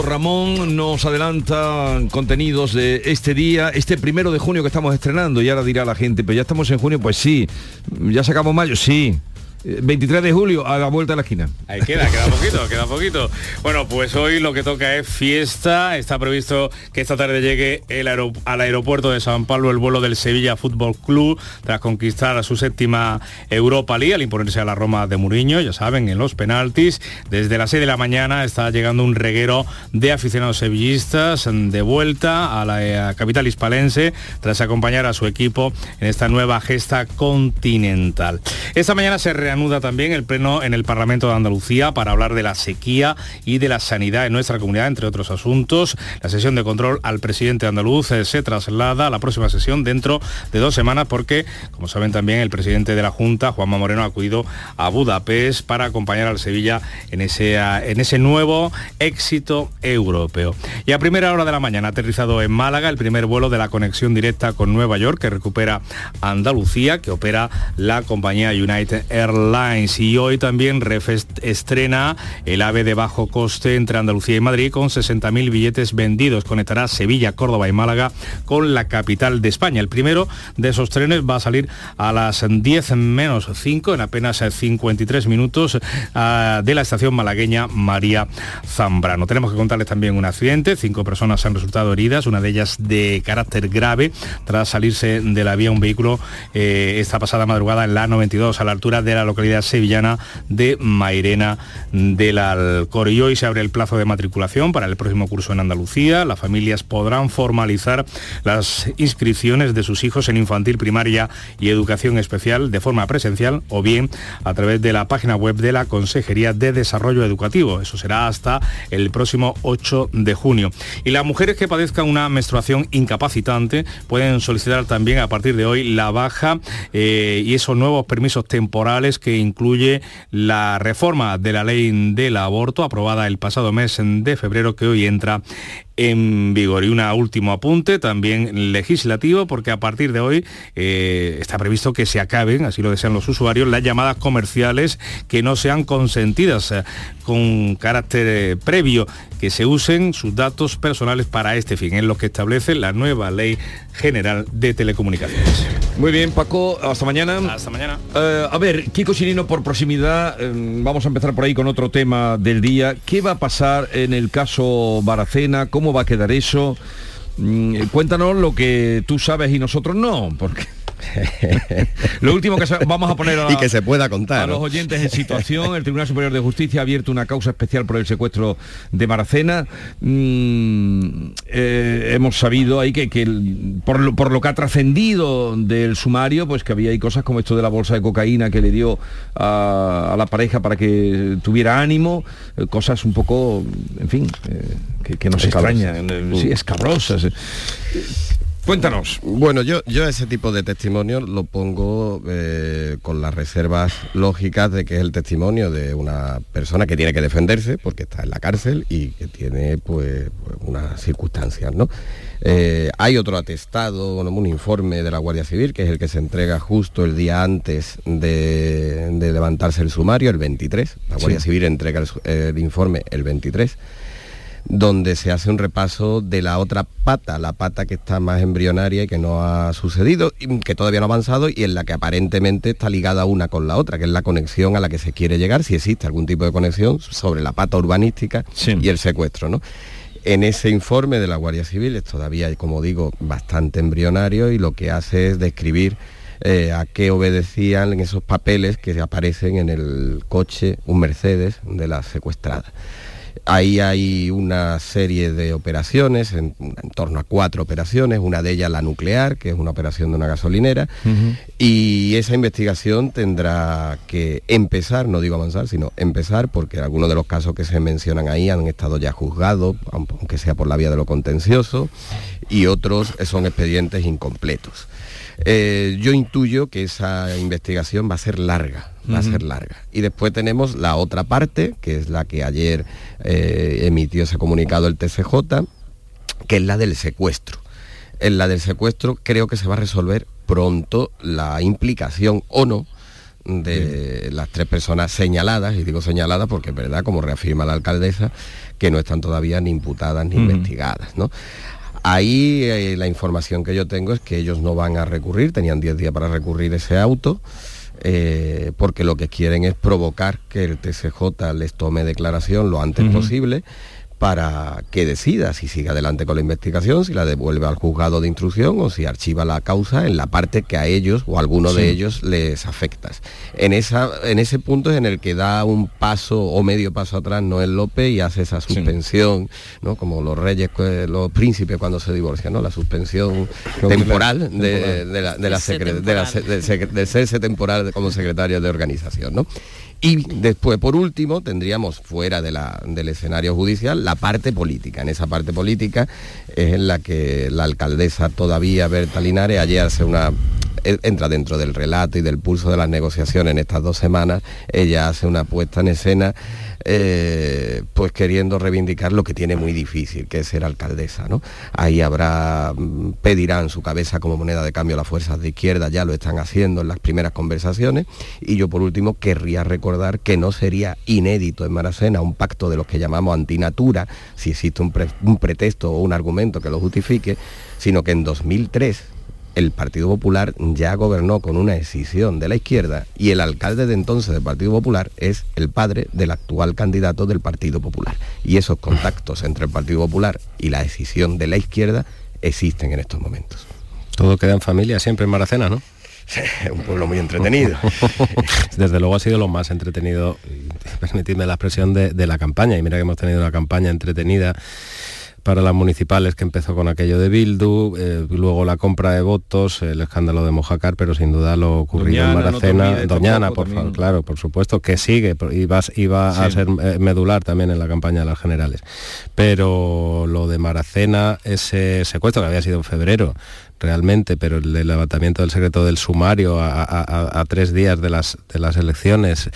Ramón nos adelanta contenidos de este día, este primero de junio que estamos estrenando y ahora dirá la gente, pero ya estamos en junio, pues sí, ya sacamos mayo, sí, 23 de julio a la vuelta de la esquina. Ahí queda, queda poquito, queda poquito. Bueno, pues hoy lo que toca es fiesta. Está previsto que esta tarde llegue el al aeropuerto de San Pablo el vuelo del Sevilla Fútbol Club tras conquistar a su séptima Europa League al imponerse a la Roma de Muriño, ya saben, en los penaltis. Desde las 6 de la mañana está llegando un reguero de aficionados sevillistas de vuelta a la eh, capital hispalense tras acompañar a su equipo en esta nueva gesta continental. Esta mañana se reanuda también el pleno en el Parlamento de Andalucía para hablar de la sequía y de la sanidad en nuestra comunidad, entre otros asuntos. La sesión de control al presidente andaluz eh, se traslada a la próxima sesión dentro de dos semanas porque, como saben también, el presidente de la Junta, Juanma Moreno, ha acudido a Budapest para acompañar al Sevilla en ese, en ese nuevo éxito europeo. Y a primera hora de la mañana aterrizado en Málaga el primer vuelo de la conexión directa con Nueva York que recupera Andalucía, que opera la compañía United Airlines y hoy también Refest estrena el AVE de bajo coste entre Andalucía y Madrid con 60.000 billetes vendidos. Conectará Sevilla, Córdoba y Málaga con la capital de España. El primero de esos trenes va a salir a las 10 menos 5 en apenas 53 minutos ah, de la estación malagueña María Zambrano. Tenemos que contarles también un accidente. Cinco personas han resultado heridas, una de ellas de carácter grave tras salirse de la vía un vehículo eh, esta pasada madrugada en la 92 a la altura de la localidad sevillana de Mairena del Alcor. Y hoy se abre el plazo de matriculación para el próximo curso en Andalucía. Las familias podrán formalizar las inscripciones de sus hijos en infantil, primaria y educación especial de forma presencial o bien a través de la página web de la Consejería de Desarrollo Educativo. Eso será hasta el próximo 8 de junio. Y las mujeres que padezcan una menstruación incapacitante pueden solicitar también a partir de hoy la baja eh, y esos nuevos permisos temporales que incluye la reforma de la ley del aborto aprobada el pasado mes de febrero que hoy entra en vigor. Y un último apunte, también legislativo, porque a partir de hoy eh, está previsto que se acaben, así lo desean los usuarios, las llamadas comerciales que no sean consentidas eh, con carácter eh, previo, que se usen sus datos personales para este fin. Es lo que establece la nueva ley general de telecomunicaciones. Muy bien, Paco, hasta mañana. Hasta mañana. a ver, Kiko Chirino, por proximidad, vamos a empezar por ahí con otro tema del día. ¿Qué va a pasar en el caso Baracena? ¿Cómo va a quedar eso? Mm, cuéntanos lo que tú sabes y nosotros no, porque Lo último que vamos a poner a, y que se pueda contar, a los oyentes en situación, el Tribunal Superior de Justicia ha abierto una causa especial por el secuestro de Maracena. Mm, eh, hemos sabido ahí que, por, lo, que ha trascendido del sumario, pues que había ahí cosas como esto de la bolsa de cocaína que le dio a, la pareja para que tuviera ánimo, eh, cosas un poco, en fin, eh, que, que, nos extrañan, sí, escabrosas. Cuéntanos. Bueno, yo, yo ese tipo de testimonio lo pongo eh, con las reservas lógicas de que es el testimonio de una persona que tiene que defenderse porque está en la cárcel y que tiene pues, pues unas circunstancias, ¿no? Eh, hay otro atestado, un informe de la Guardia Civil, que es el que se entrega justo el día antes de, levantarse el sumario, el 23. La Guardia Civil entrega el, el informe el 23 donde se hace un repaso de la otra pata, la pata que está más embrionaria y que no ha sucedido, que todavía no ha avanzado y en la que aparentemente está ligada una con la otra, que es la conexión a la que se quiere llegar, si existe algún tipo de conexión sobre la pata urbanística y el secuestro. ¿no? En ese informe de la Guardia Civil es todavía, como digo, bastante embrionario y lo que hace es describir eh, a qué obedecían en esos papeles que aparecen en el coche, un Mercedes de la secuestrada. Ahí hay una serie de operaciones, en, torno a cuatro operaciones, una de ellas la nuclear, que es una operación de una gasolinera, y esa investigación tendrá que empezar, no digo avanzar, sino empezar, porque algunos de los casos que se mencionan ahí han estado ya juzgados, aunque sea por la vía de lo contencioso, y otros son expedientes incompletos. Eh, yo intuyo que esa investigación va a ser larga, va a ser larga. Y después tenemos la otra parte, que es la que ayer eh, emitió ese comunicado el TCJ, que es la del secuestro. En la del secuestro creo que se va a resolver pronto la implicación o no de las tres personas señaladas, y digo señaladas porque es verdad, como reafirma la alcaldesa, que no están todavía ni imputadas ni investigadas. ¿no? Ahí eh, la información que yo tengo es que ellos no van a recurrir, tenían 10 días para recurrir ese auto. Eh, porque lo que quieren es provocar que el TCJ les tome declaración lo antes posible para que decida si sigue adelante con la investigación, si la devuelve al juzgado de instrucción o si archiva la causa en la parte que a ellos o a alguno de ellos les afecta. En, esa, en ese punto es en el que da un paso o medio paso atrás Noel López y hace esa suspensión, ¿no? como los reyes, los príncipes cuando se divorcian, ¿no? la suspensión temporal de, la, de, la, de, cese temporal como secretario de organización. ¿no? Y después, por último, tendríamos fuera de la, del escenario judicial la parte política. En esa parte política es en la que la alcaldesa todavía, Berta Linares, ayer hace una entra dentro del relato y del pulso de las negociaciones en estas dos semanas, ella hace una puesta en escena eh, pues queriendo reivindicar lo que tiene muy difícil, que es ser alcaldesa. ¿no? Ahí habrá, mm, pedirán su cabeza como moneda de cambio las fuerzas de izquierda, ya lo están haciendo en las primeras conversaciones. Y yo por último querría recordar que no sería inédito en Maracena un pacto de los que llamamos antinatura, si existe un, un pretexto o un argumento que lo justifique, sino que en 2003 el Partido Popular ya gobernó con una decisión de la izquierda y el alcalde de entonces del Partido Popular es el padre del actual candidato del Partido Popular. Y esos contactos entre el Partido Popular y la decisión de la izquierda existen en estos momentos. Todo queda en familia siempre en Maracena, ¿no? un pueblo muy entretenido. Desde luego ha sido lo más entretenido, permitidme la expresión, de, de la campaña. Y mira que hemos tenido una campaña entretenida para las municipales que empezó con aquello de Bildu, eh, luego la compra de votos, el escándalo de Mojacar, pero sin duda lo ocurrido en Maracena, Doñana, por favor, claro, por supuesto, que sigue, y va, a ser eh, medular también en la campaña de las generales. Pero lo de Maracena, ese secuestro que había sido en febrero, realmente, pero el levantamiento del secreto del sumario a, tres días de las, de las elecciones,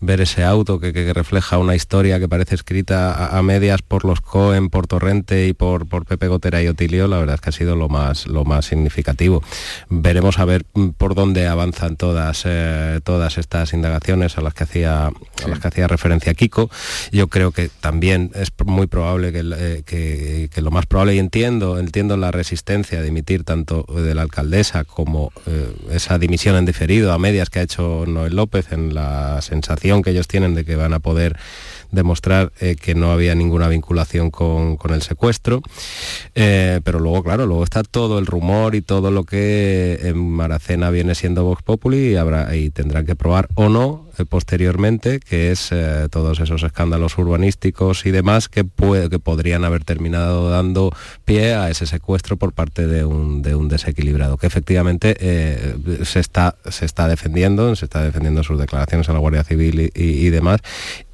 ver ese auto que, refleja una historia que parece escrita a, medias por los Cohen, por Torrente y por, por Pepe Gotera y Otilio, la verdad es que ha sido lo más, lo más significativo. Veremos a ver por dónde avanzan todas, eh, todas estas indagaciones a las, que hacía, a las que hacía referencia Kiko. Yo creo que también es muy probable que, eh, que, que lo más probable, y entiendo, entiendo la resistencia de emitir tanto de la alcaldesa como eh, esa dimisión en diferido a medias que ha hecho Noel López en la sensación que ellos tienen de que van a poder demostrar eh, que no había ninguna vinculación con, el secuestro. Eh, pero luego, claro, luego está todo el rumor y todo lo que en Maracena viene siendo Vox Populi y, habrá, y tendrán que probar o no eh, posteriormente, que es todos esos escándalos urbanísticos y demás que, puede, que podrían haber terminado dando pie a ese secuestro por parte de un, de un desequilibrado, que efectivamente se, está, se está defendiendo, se está defendiendo sus declaraciones a la Guardia Civil y demás,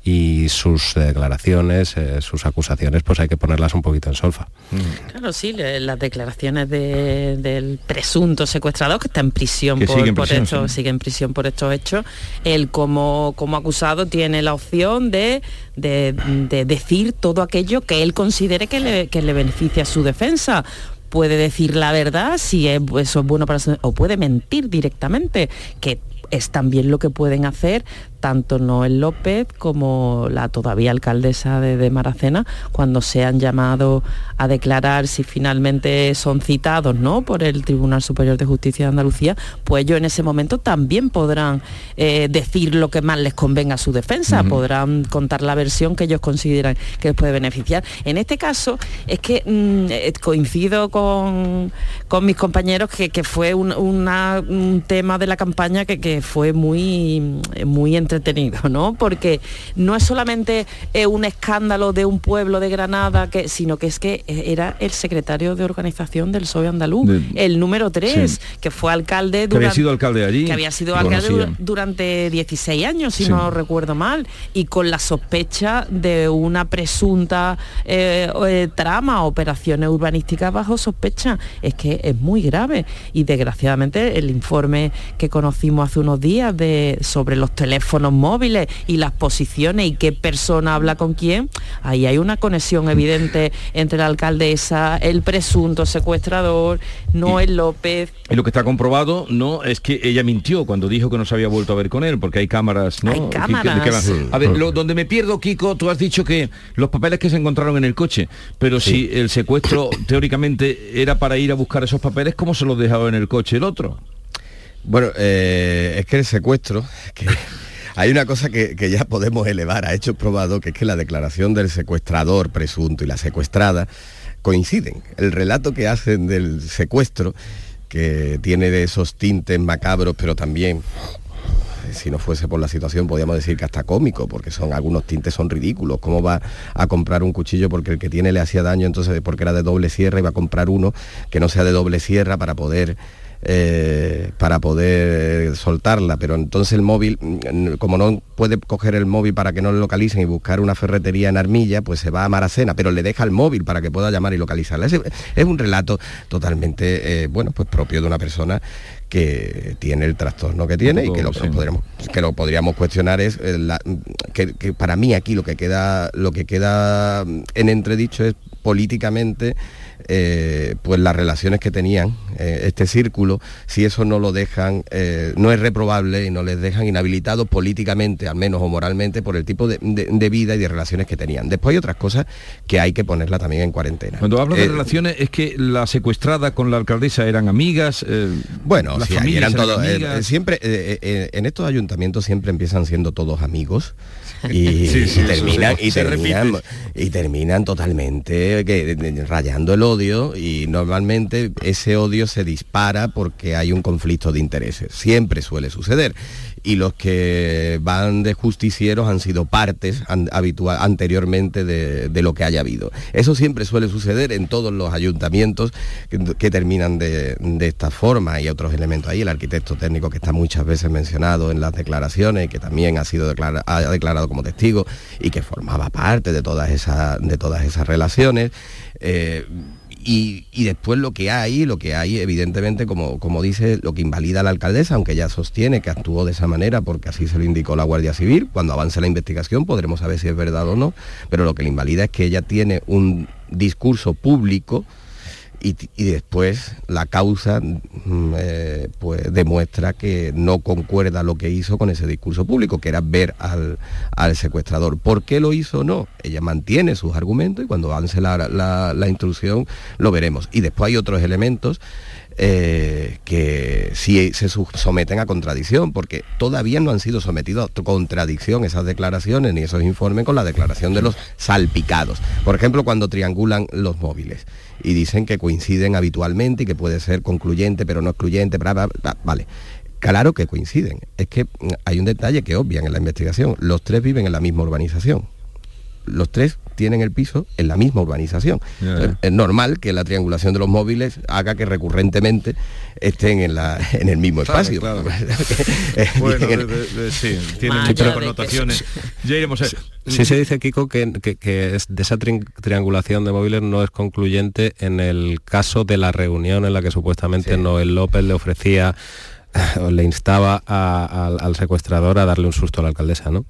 y sus declaraciones, eh, sus acusaciones, pues hay que ponerlas un poquito en solfa. Mm. Claro, sí, las declaraciones del presunto secuestrador que está en prisión por, sigue en sigue en prisión por estos hechos, él como, como acusado tiene la opción de, de, decir todo aquello que él considere que le, que le beneficia a su defensa puede decir la verdad si eso es bueno para su, o puede mentir directamente que es también lo que pueden hacer tanto Noel López como la todavía alcaldesa de, Maracena, cuando sean llamados a declarar si finalmente son citados ¿no? por el Tribunal Superior de Justicia de Andalucía, pues ellos en ese momento también podrán eh, decir lo que más les convenga a su defensa, podrán contar la versión que ellos consideran que les puede beneficiar. En este caso es que mm, eh, coincido con, con, mis compañeros que, fue un, tema de la campaña que, fue muy, muy entre tenido, ¿no? Porque no es solamente eh, un escándalo de un pueblo de Granada, que, sino que es que eh, era el secretario de organización del PSOE andaluz, el número 3, que fue alcalde durante, que había sido alcalde allí. Que había sido alcalde durante 16 años, si no recuerdo mal, y con la sospecha de una presunta eh, trama, operaciones urbanísticas bajo sospecha. Es que es muy grave. Y desgraciadamente el informe que conocimos hace unos días de, sobre los teléfonos teléfonos móviles y las posiciones y qué persona habla con quién, ahí hay una conexión evidente entre la alcaldesa, el presunto secuestrador, Noel López. Y lo que está comprobado no es que ella mintió cuando dijo que no se había vuelto a ver con él, porque hay cámaras, ¿no? Hay cámaras. A ver, donde me pierdo, Kiko, tú has dicho que los papeles que se encontraron en el coche, pero si el secuestro teóricamente era para ir a buscar esos papeles, ¿cómo se los dejaba en el coche el otro? Bueno, eh, es que el secuestro, que hay una cosa que, ya podemos elevar a hechos probados, que es que la declaración del secuestrador presunto y la secuestrada coinciden. El relato que hacen del secuestro, que tiene de esos tintes macabros, pero también si no fuese por la situación, podríamos decir que hasta cómico, porque son algunos tintes son ridículos. ¿Cómo va a comprar un cuchillo porque el que tiene le hacía daño, entonces porque era de doble sierra y va a comprar uno que no sea de doble sierra para poder eh, para poder soltarla, pero entonces el móvil, mm, como no puede coger el móvil para que no le localicen y buscar una ferretería en Armilla, pues se va a Maracena, pero le deja el móvil para que pueda llamar y localizarla. Es, un relato totalmente, eh, bueno, pues propio de una persona que tiene el trastorno que tiene y que lo, podríamos, que lo podríamos cuestionar es eh, que, que, para mí aquí lo que queda lo que queda en entredicho es políticamente eh, pues las relaciones que tenían, eh, este círculo, si eso no lo dejan, eh, no es reprobable y no les dejan inhabilitados políticamente, al menos o moralmente, por el tipo de, vida y de relaciones que tenían. Después hay otras cosas que hay que ponerla también en cuarentena. Cuando hablo de relaciones, es que la secuestrada con la alcaldesa eran amigas. bueno, las eran todos. siempre en estos ayuntamientos siempre empiezan siendo todos amigos y, terminan, y, terminan, y terminan totalmente rayando el odio y normalmente ese odio se dispara porque hay un conflicto de intereses. Siempre suele suceder y los que van de justicieros han sido partes habitual, anteriormente de, lo que haya habido. Eso siempre suele suceder en todos los ayuntamientos que, terminan de, esta forma. Hay otros elementos ahí, el arquitecto técnico que está muchas veces mencionado en las declaraciones y que también ha sido ha declarado como testigo y que formaba parte de todas esas, de todas esas relaciones. Eh, y, después lo que hay, lo que hay evidentemente, como, como dice, lo que invalida la alcaldesa, aunque ella sostiene que actuó de esa manera porque así se lo indicó la Guardia Civil, cuando avance la investigación podremos saber si es verdad o no, pero lo que le invalida es que ella tiene un discurso público y, después la causa mm, eh, pues demuestra que no concuerda lo que hizo con ese discurso público, que era ver al, secuestrador. ¿Por qué lo hizo o no? Ella mantiene sus argumentos y cuando avance la, instrucción lo veremos. Y después hay otros elementos eh, que sí se someten a contradicción, porque todavía no han sido sometidos a contradicción esas declaraciones ni esos informes con la declaración de los salpicados. Por ejemplo, cuando triangulan los móviles y dicen que coinciden habitualmente y que puede ser concluyente pero no excluyente, vale. Claro que coinciden. Es que hay un detalle que obvian en la investigación. Los tres viven en la misma urbanización los tres tienen el piso en la misma urbanización. Es normal que la triangulación de los móviles haga que recurrentemente estén en, la, en el mismo espacio. bueno, sí, tiene muchas connotaciones. Ya iremos a... Sí, se dice, Kiko, que, de esa triangulación de móviles no es concluyente en el caso de la reunión en la que supuestamente Noel López le ofrecía o le instaba al secuestrador a darle un susto a la alcaldesa, ¿no?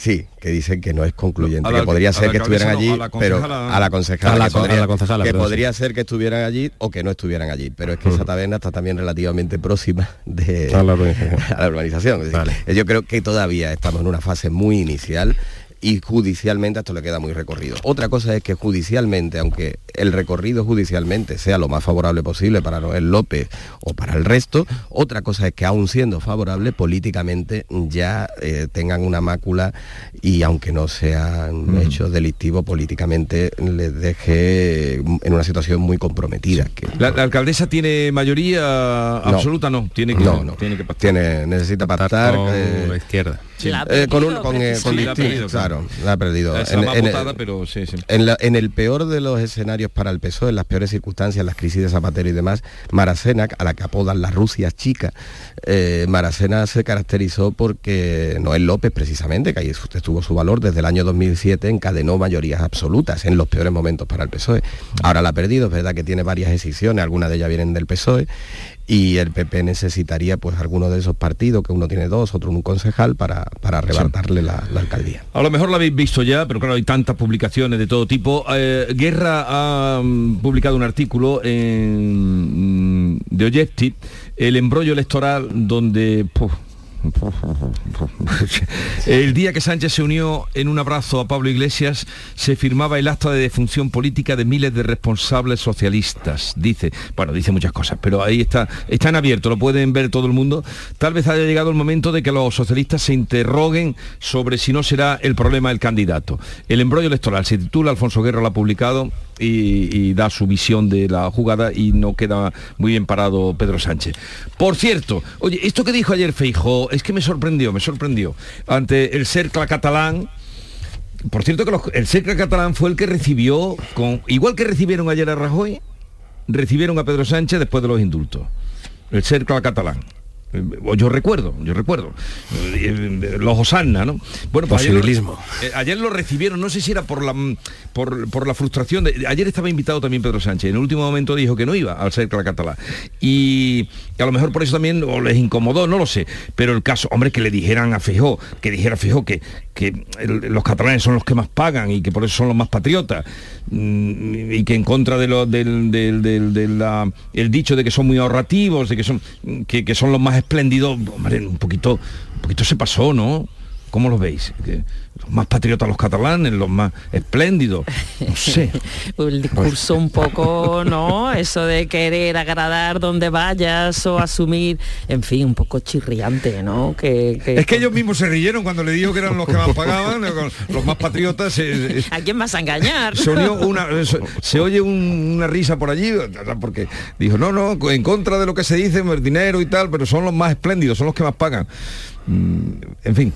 Sí, que dicen que no es concluyente, que podría ser que estuvieran allí, pero a la concejala, que, podría, ser que estuvieran allí o que no estuvieran allí, pero es que esa taberna está también relativamente próxima de a la urbanización. Yo creo que todavía estamos en una fase muy inicial y judicialmente esto le queda muy recorrido. Otra cosa es que judicialmente, aunque el recorrido judicialmente sea lo más favorable posible para Noel López o para el resto, otra cosa es que aún siendo favorable políticamente ya eh, tengan una mácula y aunque no sean mm. hechos delictivos políticamente les deje en una situación muy comprometida. ¿La, alcaldesa tiene mayoría absoluta? No, tiene que, no, tiene que Tiene, necesita pactar. Con eh, la izquierda. Con, un, con, claro, la ha perdido. En, el peor de los escenarios para el PSOE, en las peores circunstancias, las crisis de Zapatero y demás, Maracena, a la que apodan la Rusia chica, eh, Maracena se caracterizó porque Noel López, precisamente, que ahí estuvo su valor desde el año 2007, encadenó mayorías absolutas en los peores momentos para el PSOE. Ahora la ha perdido, es verdad que tiene varias decisiones, algunas de ellas vienen del PSOE, y el PP necesitaría pues alguno de esos partidos, que uno tiene dos, otro un concejal, para, para arrebatarle la, alcaldía. A lo mejor lo habéis visto ya, pero claro, hay tantas publicaciones de todo tipo. Eh, Guerra ha mm, publicado un artículo en, mm, de Objective, el embrollo electoral donde... El día que Sánchez se unió en un abrazo a Pablo Iglesias, se firmaba el acta de defunción política de miles de responsables socialistas. Dice, bueno, dice muchas cosas, pero ahí está, está en abierto, lo pueden ver todo el mundo. Tal vez haya llegado el momento de que los socialistas se interroguen sobre si no será el problema el candidato. El embrollo electoral se titula, Alfonso Guerra lo ha publicado, y, da su visión de la jugada y no queda muy bien parado Pedro Sánchez. Por cierto, oye, esto que dijo ayer Feijó es que me sorprendió, me sorprendió. Ante el Cercla catalán, por cierto que el Cercla catalán fue el que recibió, con, igual que recibieron ayer a Rajoy, recibieron a Pedro Sánchez después de los indultos. El Cercla catalán yo recuerdo, yo recuerdo, eh, los Osanna, ¿no? Bueno, pues ayer lo, eh, ayer lo, recibieron, no sé si era por la, por, la frustración, de, ayer estaba invitado también Pedro Sánchez, en el último momento dijo que no iba al ser catalán, y a lo mejor por eso también les incomodó, no lo sé, pero el caso, hombre, que le dijeran a Fijó, que dijera Fijó que, que los catalanes son los que más pagan y que por eso son los más patriotas, mm, y que en contra de lo, del, el dicho de que son muy ahorrativos, de que son, que, que son los más espléndido, hombre, un poquito, un poquito se pasó, ¿no? ¿Cómo lo veis? los más patriotas los catalanes, los más espléndidos, no sé. el discurso un poco, ¿no? Eso de querer agradar donde vayas o asumir, en fin, un poco chirriante, ¿no? Que, es que ellos mismos se rieron cuando le dijo que eran los que más pagaban, los más patriotas. ¿A quién vas a engañar? Se, una, se, oye una risa por allí, porque dijo, no, no, en contra de lo que se dice, el dinero y tal, pero son los más espléndidos, son los que más pagan. Mm, en fin.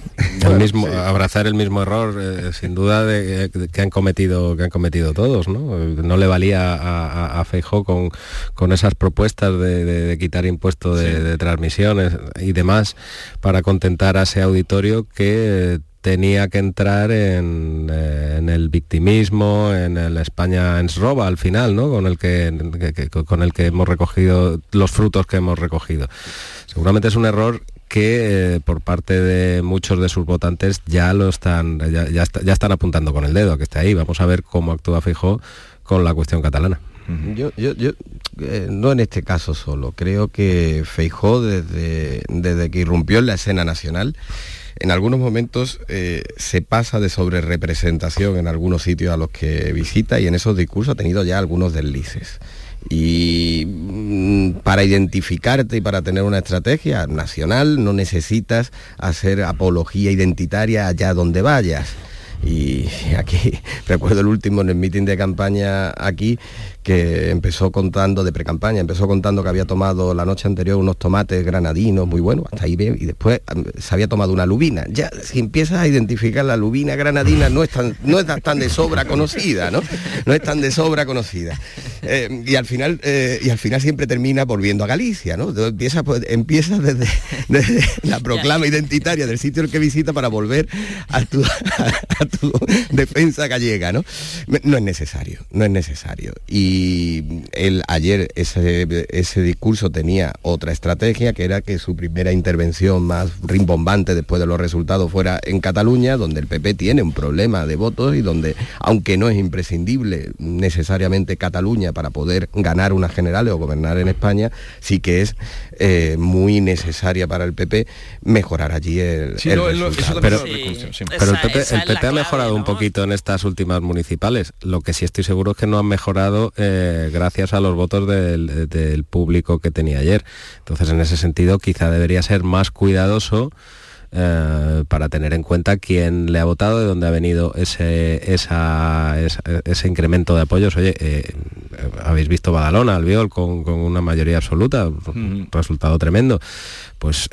El mismo, abrazar el mismo error, eh, sin duda, de, que han cometido que han cometido todos, ¿no? No le valía a, a, con, con, esas propuestas de, quitar impuestos de, transmisiones y demás para contentar a ese auditorio que tenía que entrar en, eh, el victimismo, en el España en roba al final, ¿no? Con el que, con el que hemos recogido los frutos que hemos recogido. Seguramente es un error que eh, por parte de muchos de sus votantes ya lo están ya, están apuntando con el dedo que está ahí. Vamos a ver cómo actúa Fijó con la cuestión catalana. Yo, yo, eh, no en este caso solo, creo que Feijó desde, desde que irrumpió en la escena nacional, en algunos momentos eh, se pasa de sobrerepresentación en algunos sitios a los que visita y en esos discursos ha tenido ya algunos deslices. Y mm, para identificarte y para tener una estrategia nacional no necesitas hacer apología identitaria allá donde vayas. Y aquí recuerdo el último en el mitin de campaña aquí, que empezó contando de pre-campaña, empezó contando que había tomado la noche anterior unos tomates granadinos muy buenos, hasta ahí bien, y después se había tomado una lubina. Ya, si empiezas a identificar la lubina granadina, no es tan, no es tan de sobra conocida, ¿no? No es tan de sobra conocida. Eh, y al final, eh, y al final siempre termina volviendo a Galicia, ¿no? Empieza, pues, empieza desde, la proclama identitaria del sitio el que visita para volver a tu, a tu defensa gallega, ¿no? No es necesario, no es necesario. Y y él ayer ese, ese discurso tenía otra estrategia, que era que su primera intervención más rimbombante después de los resultados fuera en Cataluña, donde el PP tiene un problema de votos y donde, aunque no es imprescindible necesariamente Cataluña para poder ganar unas generales o gobernar en España, sí que es eh, muy necesaria para el PP mejorar allí el, pero, el PP, ha mejorado un poquito en estas últimas municipales. Lo que sí estoy seguro es que no han mejorado eh, gracias a los votos del, público que tenía ayer. Entonces, en ese sentido, quizá debería ser más cuidadoso eh, para tener en cuenta quién le ha votado, de dónde ha venido ese, ese incremento de apoyos. Oye, eh, habéis visto Badalona, Albiol, con, con una mayoría absoluta, resultado tremendo. Pues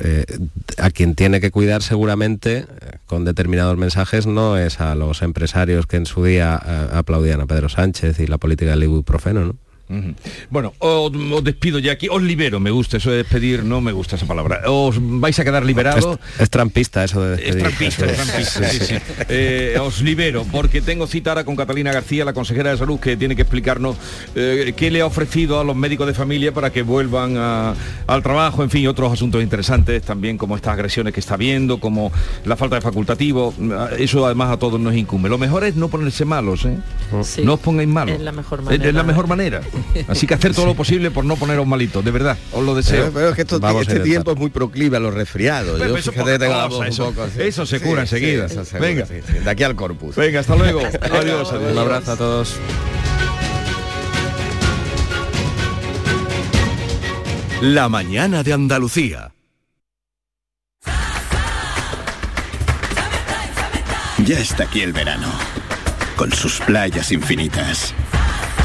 a quien tiene que cuidar seguramente con determinados mensajes no es a los empresarios que en su día aplaudían a Pedro Sánchez y la política del ibuprofeno, ¿no? Bueno, os, despido ya aquí, os libero, me gusta eso de despedir, no me gusta esa palabra. Os vais a quedar liberados. Es, trampista eso de despedir. Es trampista, es trampista, sí, sí. Eh, os libero porque tengo cita ahora con Catalina García, la consejera de salud, que tiene que explicarnos eh, qué le ha ofrecido a los médicos de familia para que vuelvan al trabajo, en fin, otros asuntos interesantes también como estas agresiones que está viendo, como la falta de facultativo. Eso además a todos nos incumbe. Lo mejor es no ponerse malos, ¿eh? no os pongáis malos. Es la mejor manera. Es la mejor manera. Así que hacer todo lo posible por no poneros malitos, de verdad, os lo deseo. Pero, es que este tiempo es muy proclive a los resfriados. eso, se cura enseguida. Venga. de aquí al corpus. Venga, hasta luego. adiós, Un abrazo a todos. La mañana de Andalucía. Ya está aquí el verano, con sus playas infinitas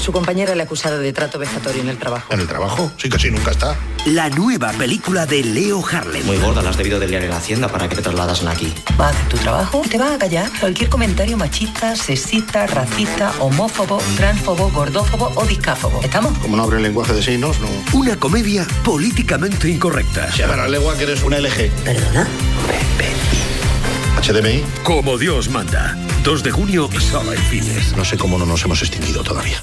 Su compañera le ha acusado de trato vejatorio en el trabajo. ¿En el trabajo? Sí, casi nunca está. La nueva película de Leo Harlem. Muy gorda, la has debido de liar en la hacienda para que te trasladas aquí. Va a hacer tu trabajo y te va a callar cualquier comentario machista, sexista, racista, homófobo, transfobo, gordófobo o discáfobo. ¿Estamos? Como no abre el lenguaje de signos, no. Una comedia políticamente incorrecta. Se la lengua que eres una LG. ¿Perdona? HDMI. Como Dios manda. 2 de junio, sala en fines. No sé cómo no nos hemos extinguido todavía.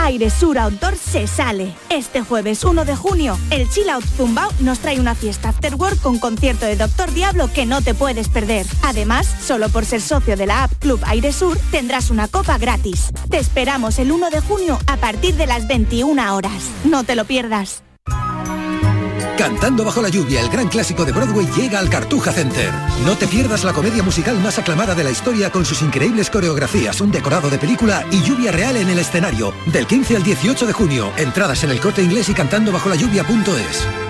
Aire Sur Outdoor se sale. Este jueves 1 de junio, el Chill Out Zumbao nos trae una fiesta after work con concierto de Doctor Diablo que no te puedes perder. Además, solo por ser socio de la app Club Aire Sur tendrás una copa gratis. Te esperamos el 1 de junio a partir de las 21 horas. No te lo pierdas. Cantando bajo la lluvia, el gran clásico de Broadway llega al Cartuja Center. No te pierdas la comedia musical más aclamada de la historia con sus increíbles coreografías, un decorado de película y lluvia real en el escenario. Del 15 al 18 de junio. Entradas en el corte inglés y cantando bajo la lluvia.es.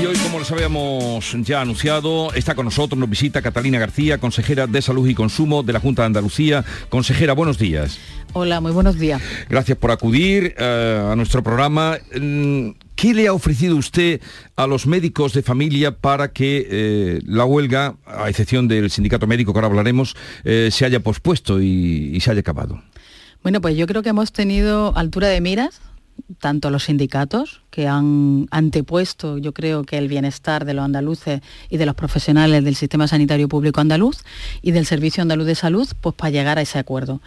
Y hoy, como les habíamos ya anunciado, está con nosotros, nos visita Catalina García, consejera de Salud y Consumo de la Junta de Andalucía. Consejera, buenos días. Hola, muy buenos días. Gracias por acudir eh, a nuestro programa. Mm, ¿Qué le ha ofrecido usted a los médicos de familia para que eh, la huelga, a excepción del sindicato médico que ahora hablaremos, eh, se haya pospuesto y se haya acabado? Bueno, pues yo creo que hemos tenido altura de miras tanto los sindicatos, que han antepuesto, yo creo que el bienestar de los andaluces y de los profesionales del sistema sanitario público andaluz y del Servicio Andaluz de Salud, pues para llegar a ese acuerdo.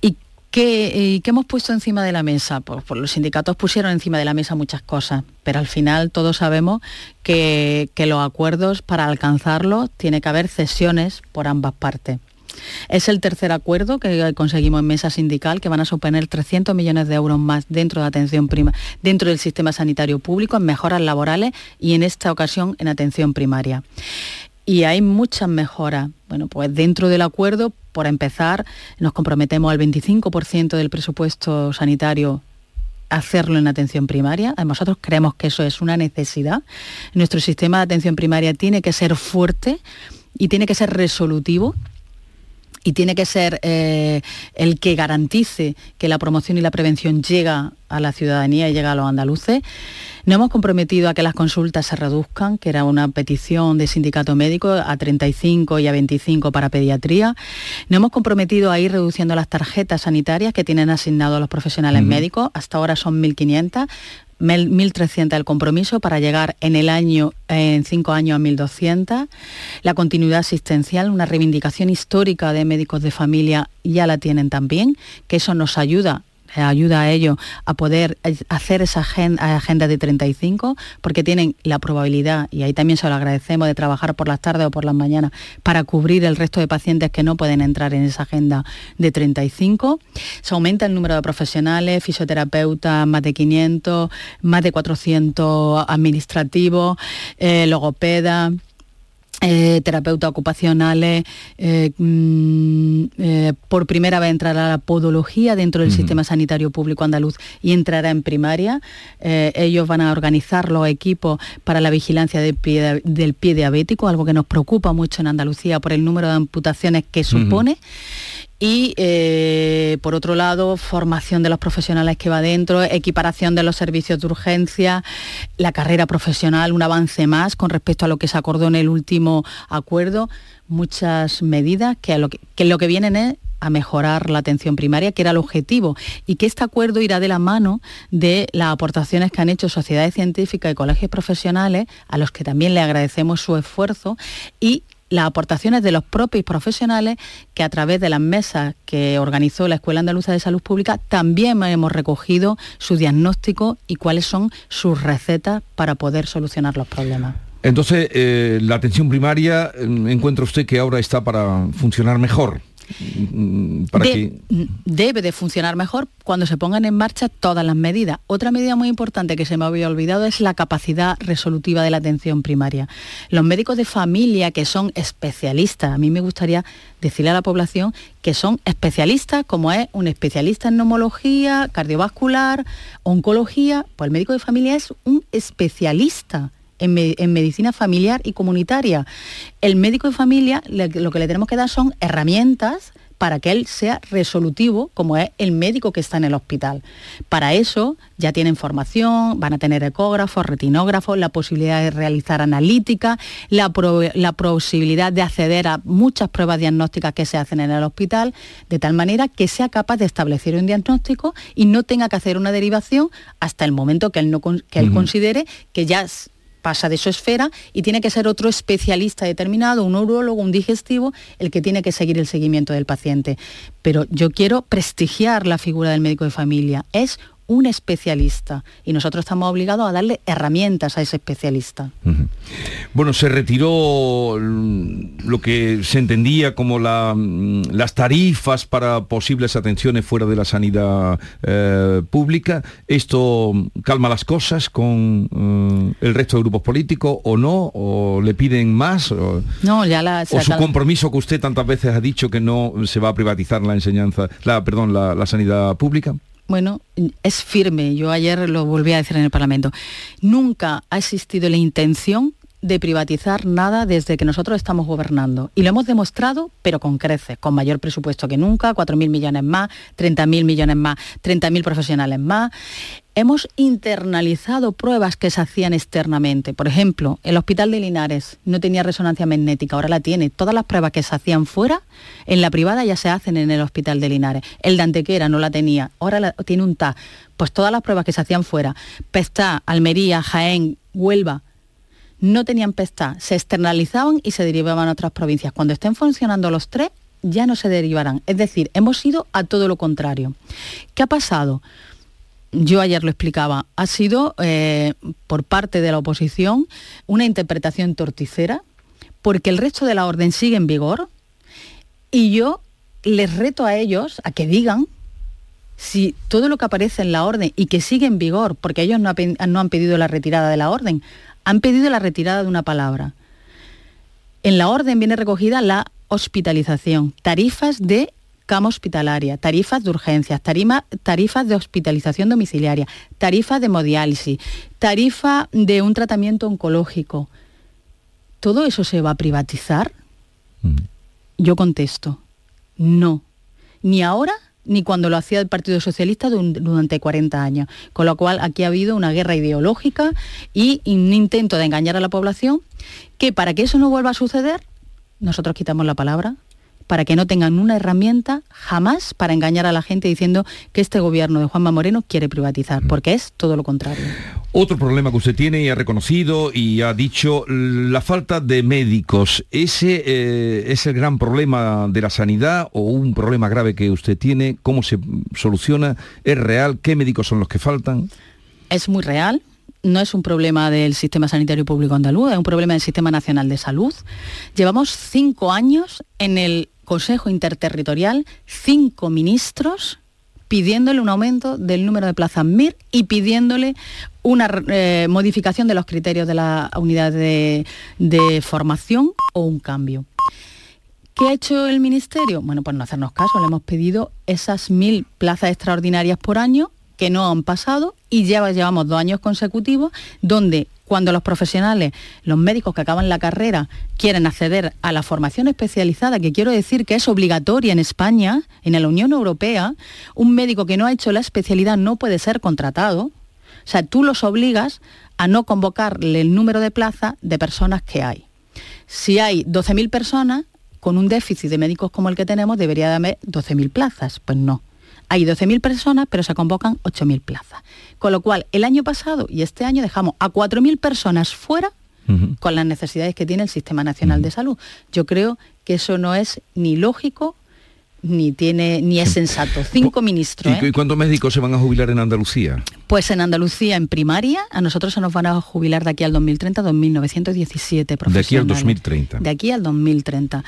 ¿Y qué, hemos puesto encima de la mesa? Pues, pues, los sindicatos pusieron encima de la mesa muchas cosas, pero al final todos sabemos que, que los acuerdos, para alcanzarlos, tiene que haber cesiones por ambas partes. Es el tercer acuerdo que conseguimos en mesa sindical, que van a suponer 300 millones de euros más dentro de atención prima, dentro del sistema sanitario público, en mejoras laborales y en esta ocasión en atención primaria. Y hay muchas mejoras. Bueno, pues dentro del acuerdo, por empezar, nos comprometemos al 25% del presupuesto sanitario hacerlo en atención primaria. Nosotros creemos que eso es una necesidad. Nuestro sistema de atención primaria tiene que ser fuerte y tiene que ser resolutivo y tiene que ser eh, el que garantice que la promoción y la prevención llega a la ciudadanía y llega a los andaluces. Nos hemos comprometido a que las consultas se reduzcan, que era una petición de sindicato médico, a 35 y a 25 para pediatría. Nos hemos comprometido a ir reduciendo las tarjetas sanitarias que tienen asignados los profesionales médicos. Hasta ahora son 1.500. 1.300 el compromiso para llegar en el año, en cinco años a 1.200. La continuidad asistencial, una reivindicación histórica de médicos de familia, ya la tienen también, que eso nos ayuda ayuda a ello a poder hacer esa agenda, de 35, porque tienen la probabilidad, y ahí también se lo agradecemos, de trabajar por las tardes o por las mañanas para cubrir el resto de pacientes que no pueden entrar en esa agenda de 35. Se aumenta el número de profesionales, fisioterapeutas, más de 500, más de 400 administrativos, eh, logopedas eh, terapeutas ocupacionales, eh, mm, eh, por primera vez entrará la podología dentro del sistema sanitario público andaluz y entrará en primaria. ellos van a organizar los equipos para la vigilancia del pie, diabético, algo que nos preocupa mucho en Andalucía por el número de amputaciones que supone y eh, por otro lado formación de los profesionales que va dentro, equiparación de los servicios de urgencia, la carrera profesional, un avance más con respecto a lo que se acordó en el último acuerdo, muchas medidas que, lo, que, que lo que vienen es a mejorar la atención primaria, que era el objetivo, y que este acuerdo irá de la mano de las aportaciones que han hecho sociedades científicas y colegios profesionales, a los que también le agradecemos su esfuerzo, y las aportaciones de los propios profesionales que a través de las mesas que organizó la Escuela Andaluza de Salud Pública también hemos recogido su diagnóstico y cuáles son sus recetas para poder solucionar los problemas. Entonces, eh, la atención primaria, mm, ¿encuentra usted que ahora está para funcionar mejor? Mm, debe de funcionar mejor cuando se pongan en marcha todas las medidas. Otra medida muy importante que se me había olvidado es la capacidad resolutiva de la atención primaria. Los médicos de familia que son especialistas, a mí me gustaría decirle a la población que son especialistas, como es un especialista en neumología, cardiovascular, oncología, pues el médico de familia es un especialista en, medicina familiar y comunitaria. El médico de familia lo que le tenemos que dar son herramientas para que él sea resolutivo, como es el médico que está en el hospital. Para eso ya tienen formación, van a tener ecógrafos, retinógrafos, la posibilidad de realizar analítica, la, la, posibilidad de acceder a muchas pruebas diagnósticas que se hacen en el hospital, de tal manera que sea capaz de establecer un diagnóstico y no tenga que hacer una derivación hasta el momento que él, no, que él considere que ya pasa de su esfera y tiene que ser otro especialista determinado, un neurólogo, un digestivo, el que tiene que seguir el seguimiento del paciente. Pero yo quiero prestigiar la figura del médico de familia. Es un especialista y nosotros estamos obligados a darle herramientas a ese especialista. Bueno, se retiró lo que se entendía como mm, las tarifas para posibles atenciones fuera de la sanidad eh, pública. ¿Esto calma las cosas con eh, el resto de grupos políticos o no? ¿O le piden más? ¿O, no, ya la, o su compromiso que usted tantas veces ha dicho que no se va a privatizar la enseñanza, la, perdón, la sanidad pública? Bueno, es firme. Yo ayer lo volví a decir en el Parlamento. Nunca ha existido la intención de privatizar nada desde que nosotros estamos gobernando. Y lo hemos demostrado, pero con creces, con mayor presupuesto que nunca, 4.000 millones más, 30.000 millones más, 30.000 profesionales más. Hemos internalizado pruebas que se hacían externamente. Por ejemplo, el Hospital de Linares no tenía resonancia magnética, ahora la tiene. Todas las pruebas que se hacían fuera, en la privada ya se hacen en el Hospital de Linares. El de Antequera no la tenía, ahora tiene un TAC. Pues todas las pruebas que se hacían fuera, Pestá, Almería, Jaén, Huelva, no tenían PESTA, se externalizaban y se derivaban a otras provincias. Cuando estén funcionando los tres, ya no se derivarán. Es decir, hemos ido a todo lo contrario. ¿Qué ha pasado? Yo ayer lo explicaba, ha sido eh, por parte de la oposición una interpretación torticera, porque el resto de la orden sigue en vigor, y yo les reto a ellos a que digan si todo lo que aparece en la orden y que sigue en vigor, porque ellos no, no han pedido la retirada de la orden, han pedido la retirada de una palabra. En la orden viene recogida la hospitalización, tarifas de cama hospitalaria, tarifas de urgencias, tarifas de hospitalización domiciliaria, tarifas de hemodiálisis, tarifa de un tratamiento oncológico. ¿Todo eso se va a privatizar? Mm. Yo contesto, No, ni ahora ni cuando lo hacía el Partido Socialista durante 40 años. Con lo cual aquí ha habido una guerra ideológica y un intento de engañar a la población que para que eso no vuelva a suceder, nosotros quitamos la palabra, para que no tengan una herramienta jamás para engañar a la gente diciendo que este gobierno de Juanma Moreno quiere privatizar, porque es todo lo contrario. Otro problema que usted tiene y ha reconocido y ha dicho la falta de médicos. ¿Ese eh, es el gran problema de la sanidad o un problema grave que usted tiene? ¿Cómo se soluciona? ¿Es real? ¿Qué médicos son los que faltan? Es muy real, no es un problema del sistema sanitario público andaluz, es un problema del sistema nacional de salud. Llevamos cinco años en el Consejo Interterritorial cinco ministros pidiéndole un aumento del número de plazas MIR y pidiéndole una eh, modificación de los criterios de la unidad de, de formación o un cambio. ¿Qué ha hecho el Ministerio? Bueno, pues no hacernos caso, le hemos pedido esas mil plazas extraordinarias por año que no han pasado y ya llevamos dos años consecutivos donde cuando los profesionales, los médicos que acaban la carrera, quieren acceder a la formación especializada, que quiero decir que es obligatoria en España, en la Unión Europea, un médico que no ha hecho la especialidad no puede ser contratado. O sea, tú los obligas a no convocarle el número de plaza de personas que hay. Si hay 12.000 personas, con un déficit de médicos como el que tenemos, debería de haber 12.000 plazas. Pues no. Hay 12.000 personas, pero se convocan 8.000 plazas. Con lo cual, el año pasado y este año dejamos a 4.000 personas fuera con las necesidades que tiene el Sistema Nacional de Salud. Yo creo que eso no es ni lógico ni tiene ni es sensato. Cinco ministros. ¿Y, ¿eh? cuántos médicos se van a jubilar en Andalucía? Pues en Andalucía, en primaria, a nosotros se nos van a jubilar de aquí al 2030, 2.917 profesionales. De aquí al 2030. De aquí al 2030.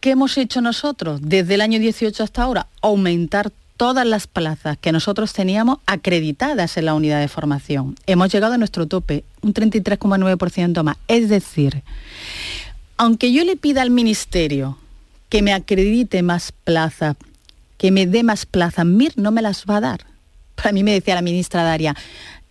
¿Qué hemos hecho nosotros desde el año 18 hasta ahora? Aumentar todas las plazas que nosotros teníamos acreditadas en la unidad de formación. Hemos llegado a nuestro tope, un 33,9% más. Es decir, aunque yo le pida al Ministerio que me acredite más plazas, que me dé más plazas, MIR no me las va a dar. Para mí me decía la ministra Daria,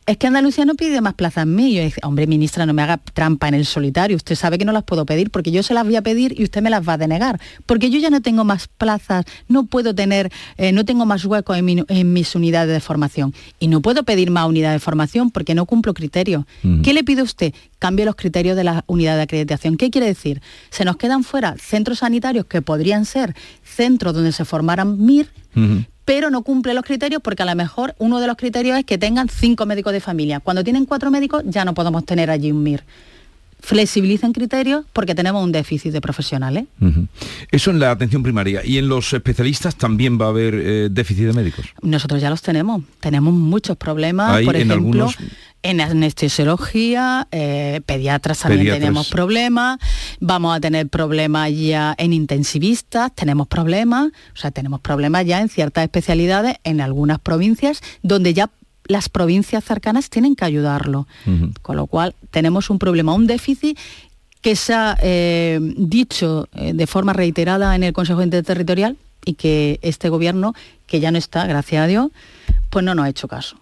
es que Andalucía no pide más plazas mí. Yo hombre, ministra, no me haga trampa en el solitario. Usted sabe que no las puedo pedir porque yo se las voy a pedir y usted me las va a denegar. Porque yo ya no tengo más plazas, no puedo tener, eh, no tengo más huecos en, mis unidades de formación. Y no puedo pedir más unidades de formación porque no cumplo criterios. ¿Qué le pide usted? Cambie los criterios de la unidad de acreditación. ¿Qué quiere decir? Se nos quedan fuera centros sanitarios que podrían ser centros donde se formaran MIR, pero no cumple los criterios porque a lo mejor uno de los criterios es que tengan cinco médicos de familia. Cuando tienen cuatro médicos ya no podemos tener allí un MIR flexibilicen criterios porque tenemos un déficit de profesionales. Eso en la atención primaria. ¿Y en los especialistas también va a haber eh, déficit de médicos? Nosotros ya los tenemos. Tenemos muchos problemas. por ejemplo, en, anestesiología, eh, pediatras también tenemos problemas. Vamos a tener problemas ya en intensivistas, tenemos problemas. O sea, tenemos problemas ya en ciertas especialidades en algunas provincias donde ya las provincias cercanas tienen que ayudarlo. Con lo cual tenemos un problema, un déficit que se ha eh, dicho eh, de forma reiterada en el Consejo Interterritorial y que este gobierno, que ya no está, gracias a Dios, pues no nos ha hecho caso.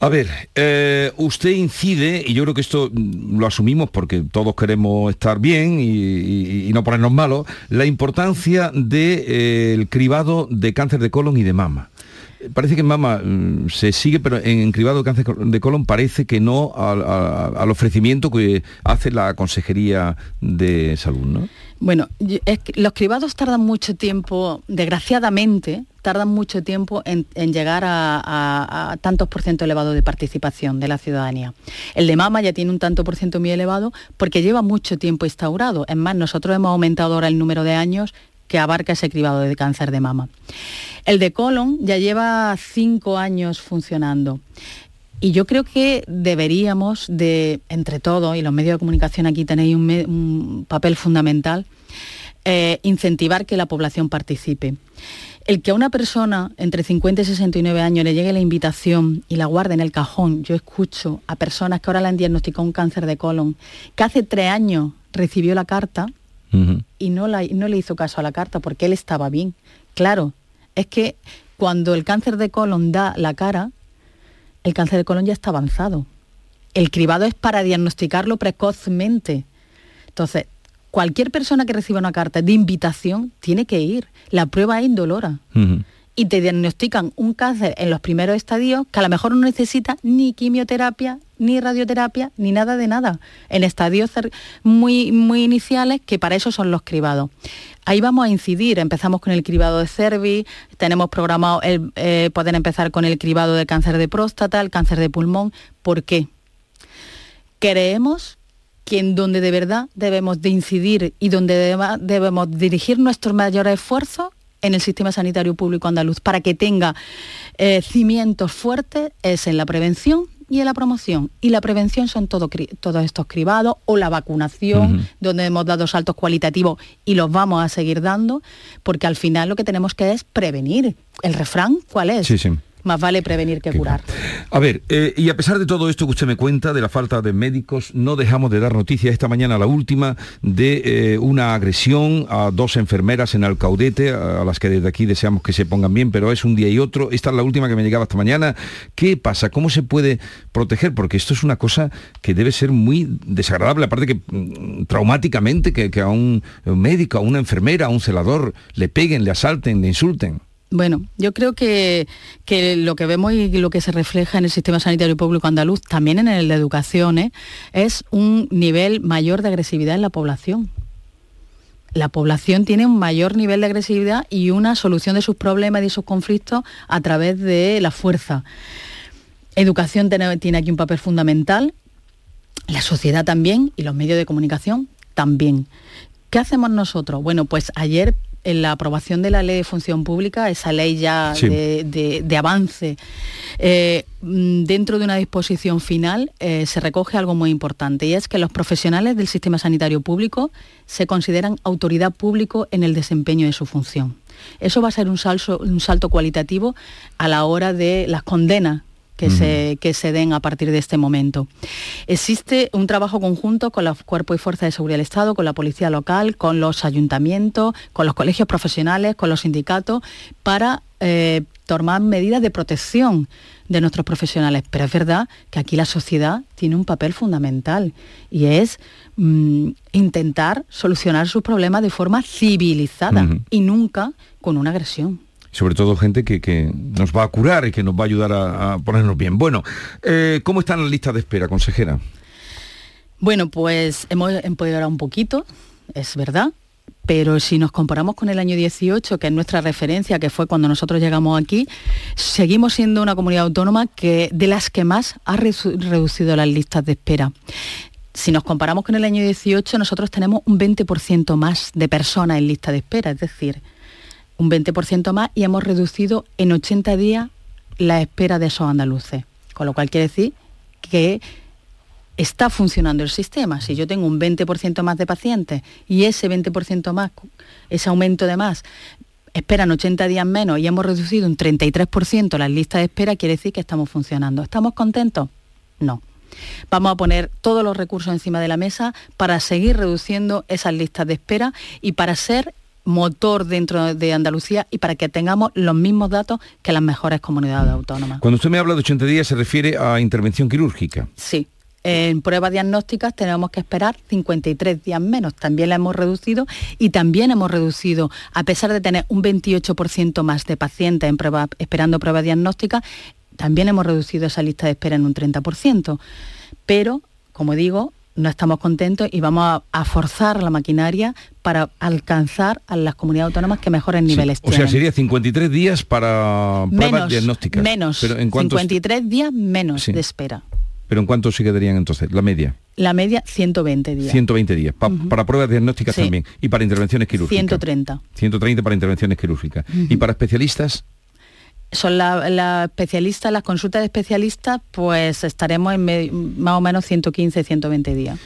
A ver, eh, usted incide, y yo creo que esto mm, lo asumimos porque todos queremos estar bien y, no ponernos malos, la importancia del cribado de cáncer de colon y de mama parece que en mama mm, se sigue, pero en, cribado de cáncer de colon parece que no al, ofrecimiento que hace la Consejería de Salud, ¿no? Bueno, es que los cribados tardan mucho tiempo, desgraciadamente, tardan mucho tiempo en, llegar a, tantos por ciento elevado de participación de la ciudadanía. El de mama ya tiene un tanto por ciento muy elevado porque lleva mucho tiempo instaurado. Es más, nosotros hemos aumentado ahora el número de años que abarca ese cribado de cáncer de mama. El de colon ya lleva cinco años funcionando. Y yo creo que deberíamos de, entre todos, y los medios de comunicación aquí tenéis un, papel fundamental, eh, incentivar que la población participe. El que a una persona entre 50 y 69 años le llegue la invitación y la guarde en el cajón, yo escucho a personas que ahora le han diagnosticado un cáncer de colon, que hace tres años recibió la carta y no, no le hizo caso a la carta porque él estaba bien. Claro, es que cuando el cáncer de colon da la cara, el cáncer de colon ya está avanzado. El cribado es para diagnosticarlo precozmente. Entonces, cualquier persona que reciba una carta de invitación tiene que ir. La prueba es indolora. Y te diagnostican un cáncer en los primeros estadios que a lo mejor no necesita ni quimioterapia, ni radioterapia, ni nada de nada. En estadios muy, muy iniciales que para eso son los cribados. Ahí vamos a incidir, empezamos con el cribado de cervix, tenemos programado el, eh, poder empezar con el cribado de cáncer de próstata, el cáncer de pulmón. ¿Por qué? Creemos que en donde de verdad debemos de incidir y donde debemos dirigir nuestros mayores esfuerzos en el sistema sanitario público andaluz para que tenga eh, cimientos fuertes es en la prevención y en la promoción. Y la prevención son todos estos cribados o la vacunación, donde hemos dado saltos cualitativos y los vamos a seguir dando, porque al final lo que tenemos que es prevenir. ¿El refrán cuál es? Sí, sí más vale prevenir que curar. A ver, eh, y a pesar de todo esto que usted me cuenta, de la falta de médicos, no dejamos de dar noticias esta mañana, la última, de eh, una agresión a dos enfermeras en Alcaudete, a, las que desde aquí deseamos que se pongan bien, pero es un día y otro. Esta es la última que me llegaba esta mañana. ¿Qué pasa? ¿Cómo se puede proteger? Porque esto es una cosa que debe ser muy desagradable, aparte que mm, traumáticamente, que, que a un médico, a una enfermera, a un celador le peguen, le asalten, le insulten. Bueno, yo creo que, lo que vemos y lo que se refleja en el sistema sanitario público andaluz, también en el de educación, ¿eh? es un nivel mayor de agresividad en la población. La población tiene un mayor nivel de agresividad y una solución de sus problemas y de sus conflictos a través de la fuerza. Educación tiene aquí un papel fundamental, la sociedad también y los medios de comunicación también. ¿Qué hacemos nosotros? Bueno, pues ayer en la aprobación de la ley de función pública, esa ley ya de, avance, eh, mm, dentro de una disposición final eh, se recoge algo muy importante y es que los profesionales del sistema sanitario público se consideran autoridad público en el desempeño de su función. Eso va a ser un salto, un salto cualitativo a la hora de las condenas que, se, que se den a partir de este momento. Existe un trabajo conjunto con los cuerpos y fuerzas de seguridad del Estado, con la policía local, con los ayuntamientos, con los colegios profesionales, con los sindicatos, para eh, tomar medidas de protección de nuestros profesionales. Pero es verdad que aquí la sociedad tiene un papel fundamental y es mm, intentar solucionar sus problemas de forma civilizada y nunca con una agresión sobre todo gente que, nos va a curar y que nos va a ayudar a, ponernos bien. Bueno, eh, ¿cómo están las listas de espera, consejera? Bueno, pues hemos empoderado un poquito, es verdad, pero si nos comparamos con el año 18, que es nuestra referencia, que fue cuando nosotros llegamos aquí, seguimos siendo una comunidad autónoma que de las que más ha reducido las listas de espera. Si nos comparamos con el año 18, nosotros tenemos un 20% más de personas en lista de espera, es decir, un 20% más y hemos reducido en 80 días la espera de esos andaluces. Con lo cual quiere decir que está funcionando el sistema. Si yo tengo un 20% más de pacientes y ese 20% más, ese aumento de más, esperan 80 días menos y hemos reducido un 33% las listas de espera, quiere decir que estamos funcionando. ¿Estamos contentos? No. Vamos a poner todos los recursos encima de la mesa para seguir reduciendo esas listas de espera y para ser motor dentro de Andalucía y para que tengamos los mismos datos que las mejores comunidades autónomas. Cuando usted me habla de 80 días se refiere a intervención quirúrgica. Sí. En pruebas diagnósticas tenemos que esperar 53 días menos. También la hemos reducido y también hemos reducido, a pesar de tener un 28% más de pacientes en prueba, esperando pruebas diagnósticas, también hemos reducido esa lista de espera en un 30%. Pero, como digo, no estamos contentos y vamos a, forzar la maquinaria para alcanzar a las comunidades autónomas que mejores niveles tienen. O sea, sería 53 días para pruebas diagnósticas. Menos, Pero en 53 días menos de espera. ¿Pero en cuánto se quedarían entonces? ¿La media? La media, 120 días. 120 días. Para pruebas diagnósticas también. ¿Y para intervenciones quirúrgicas? 130. 130 para intervenciones quirúrgicas. ¿Y para especialistas? Son las especialistas, las consultas de especialistas, pues estaremos en más o menos 115, 120 días.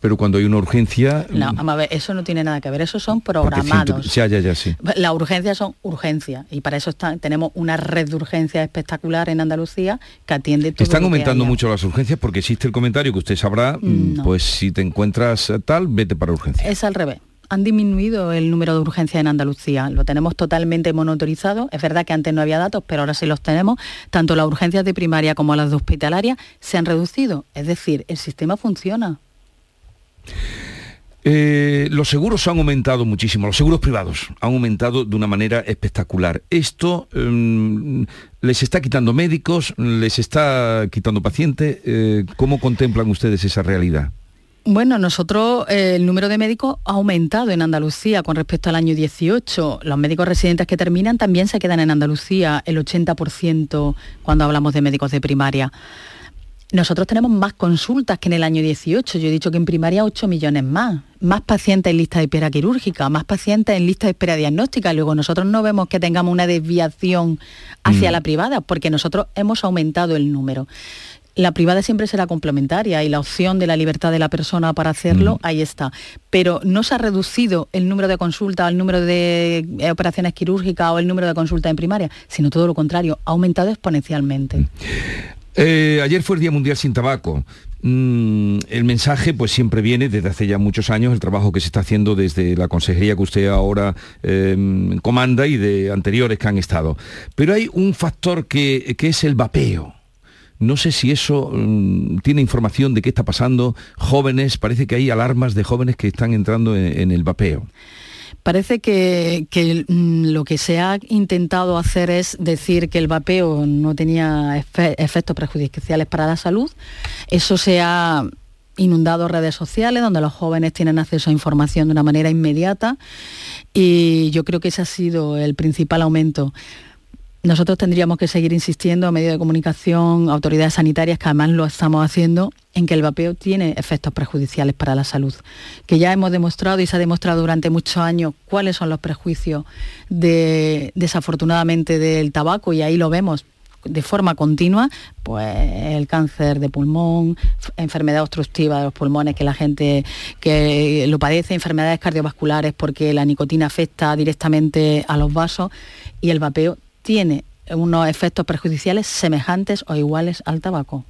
Pero cuando hay una urgencia... No, vamos a ver, eso no tiene nada que ver, eso son programados. ya, ya, ya, sí. Las urgencias son urgencias y para eso tenemos una red de urgencias espectacular en Andalucía que atiende todo Están aumentando mucho las urgencias porque existe el comentario que usted sabrá, mm, pues si te encuentras tal, vete para urgencia. Es al revés han disminuido el número de urgencias en Andalucía. Lo tenemos totalmente monitorizado. Es verdad que antes no había datos, pero ahora sí los tenemos. Tanto las urgencias de primaria como las de hospitalaria se han reducido. Es decir, el sistema funciona. Eh, los seguros han aumentado muchísimo, los seguros privados han aumentado de una manera espectacular. Esto em, les está quitando médicos, les está quitando pacientes. Eh, ¿Cómo contemplan ustedes esa realidad? Bueno, nosotros eh, el número de médicos ha aumentado en Andalucía con respecto al año 18. Los médicos residentes que terminan también se quedan en Andalucía, el 80% cuando hablamos de médicos de primaria. Nosotros tenemos más consultas que en el año 18. Yo he dicho que en primaria 8 millones más. Más pacientes en lista de espera quirúrgica, más pacientes en lista de espera diagnóstica. Luego nosotros no vemos que tengamos una desviación hacia mm. la privada, porque nosotros hemos aumentado el número la privada siempre será complementaria y la opción de la libertad de la persona para hacerlo, ahí está. Pero no se ha reducido el número de consultas, el número de eh, operaciones quirúrgicas o el número de consultas en primaria, sino todo lo contrario, ha aumentado exponencialmente. Eh, ayer fue el Día Mundial sin Tabaco. Mm, el mensaje pues siempre viene desde hace ya muchos años, el trabajo que se está haciendo desde la consejería que usted ahora em, comanda y de anteriores que han estado. Pero hay un factor que, que es el vapeo. No sé si eso mm, tiene información de qué está pasando. Jóvenes, parece que hay alarmas de jóvenes que están entrando en, el vapeo. Parece que, mm, lo que se ha intentado hacer es decir que el vapeo no tenía efectos perjudiciales para la salud. Eso se ha inundado redes sociales donde los jóvenes tienen acceso a información de una manera inmediata y yo creo que ese ha sido el principal aumento nosotros tendríamos que seguir insistiendo a medios de comunicación, autoridades sanitarias, que además lo estamos haciendo, en que el vapeo tiene efectos perjudiciales para la salud. Que ya hemos demostrado y se ha demostrado durante muchos años cuáles son los prejuicios de, desafortunadamente del tabaco y ahí lo vemos de forma continua, pues el cáncer de pulmón, enfermedad obstructiva de los pulmones, que la gente que lo padece, enfermedades cardiovasculares porque la nicotina afecta directamente a los vasos y el vapeo tiene unos efectos perjudiciales semejantes o iguales al tabaco.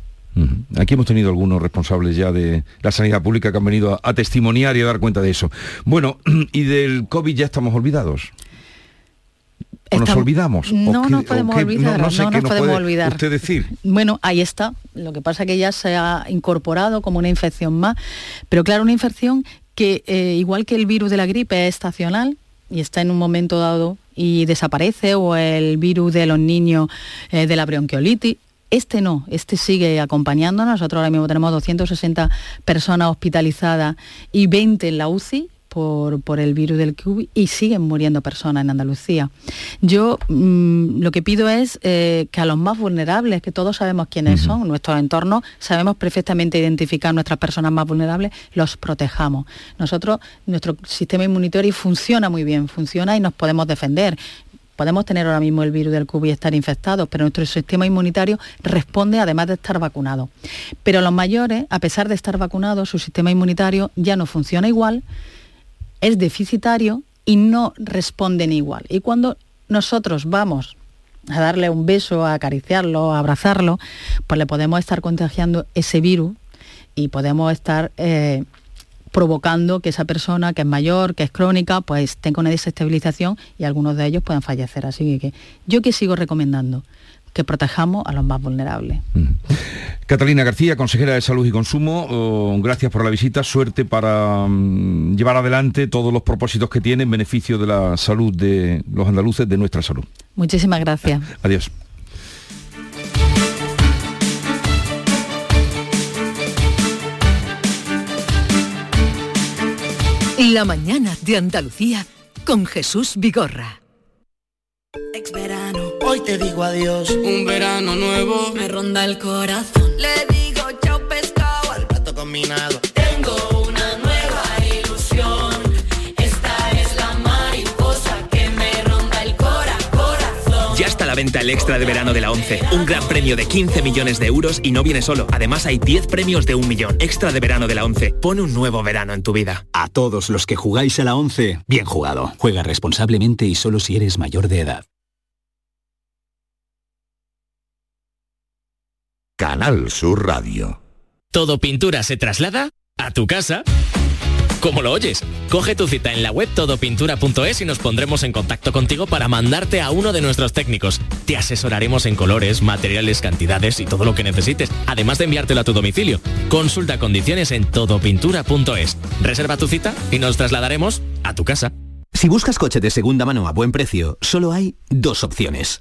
Aquí hemos tenido algunos responsables ya de la sanidad pública que han venido a, testimoniar y a dar cuenta de eso. Bueno, ¿y del COVID ya estamos olvidados? ¿O nos olvidamos? No nos podemos olvidar, no, nos podemos olvidar. Usted decir? Bueno, ahí está. Lo que pasa es que ya se ha incorporado como una infección más, pero claro, una infección que eh, igual que el virus de la gripe es estacional y está en un momento dado y desaparece, o el virus de los niños eh, de la bronquiolitis. Este no, este sigue acompañándonos. Nosotros ahora mismo tenemos 260 personas hospitalizadas y 20 en la UCI por, el virus del COVID y siguen muriendo personas en Andalucía. Yo mm, lo que pido es eh, que a los más vulnerables, que todos sabemos quiénes son, nuestros entornos, sabemos perfectamente identificar nuestras personas más vulnerables, los protejamos. Nosotros, nuestro sistema inmunitario funciona muy bien, funciona y nos podemos defender. Podemos tener ahora mismo el virus del COVID y estar infectados, pero nuestro sistema inmunitario responde además de estar vacunado. Pero los mayores, a pesar de estar vacunados, su sistema inmunitario ya no funciona igual es deficitario y no responden igual. Y cuando nosotros vamos a darle un beso, a acariciarlo, a abrazarlo, pues le podemos estar contagiando ese virus y podemos estar eh, provocando que esa persona que es mayor, que es crónica, pues tenga una desestabilización y algunos de ellos puedan fallecer. Así que yo que sigo recomendando que protejamos a los más vulnerables. Catalina García, consejera de Salud y Consumo, oh, gracias por la visita, suerte para mm, llevar adelante todos los propósitos que tiene en beneficio de la salud de los andaluces, de nuestra salud. Muchísimas gracias. Adiós. La mañana de Andalucía con Jesús Vigorra. Ex verano, hoy te digo adiós. Un verano nuevo me ronda el corazón. Le digo chao pescado al plato combinado. Tengo una nueva ilusión. Esta es la mariposa que me ronda el cora corazón. Ya está a la venta el extra de verano de la 11. Un gran premio de 15 millones de euros y no viene solo. Además hay 10 premios de un millón. Extra de verano de la 11. Pone un nuevo verano en tu vida. A todos los que jugáis a la 11, bien jugado. Juega responsablemente y solo si eres mayor de edad. Canal Sur Radio. Todo pintura se traslada a tu casa. como lo oyes. Coge tu cita en la web todopintura.es y nos pondremos en contacto contigo para mandarte a uno de nuestros técnicos. Te asesoraremos en colores, materiales, cantidades y todo lo que necesites, además de enviártelo a tu domicilio. Consulta condiciones en todopintura.es. Reserva tu cita y nos trasladaremos a tu casa. Si buscas coche de segunda mano a buen precio, solo hay dos opciones.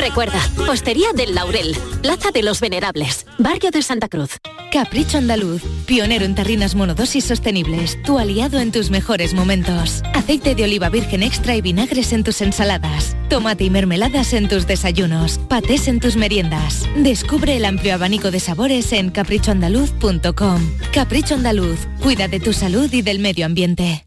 Recuerda, Hostería del Laurel, Plaza de los Venerables, Barrio de Santa Cruz. Capricho Andaluz, pionero en terrinas monodosis sostenibles, tu aliado en tus mejores momentos. Aceite de oliva virgen extra y vinagres en tus ensaladas, tomate y mermeladas en tus desayunos, patés en tus meriendas. Descubre el amplio abanico de sabores en caprichoandaluz.com. Capricho Andaluz, cuida de tu salud y del medio ambiente.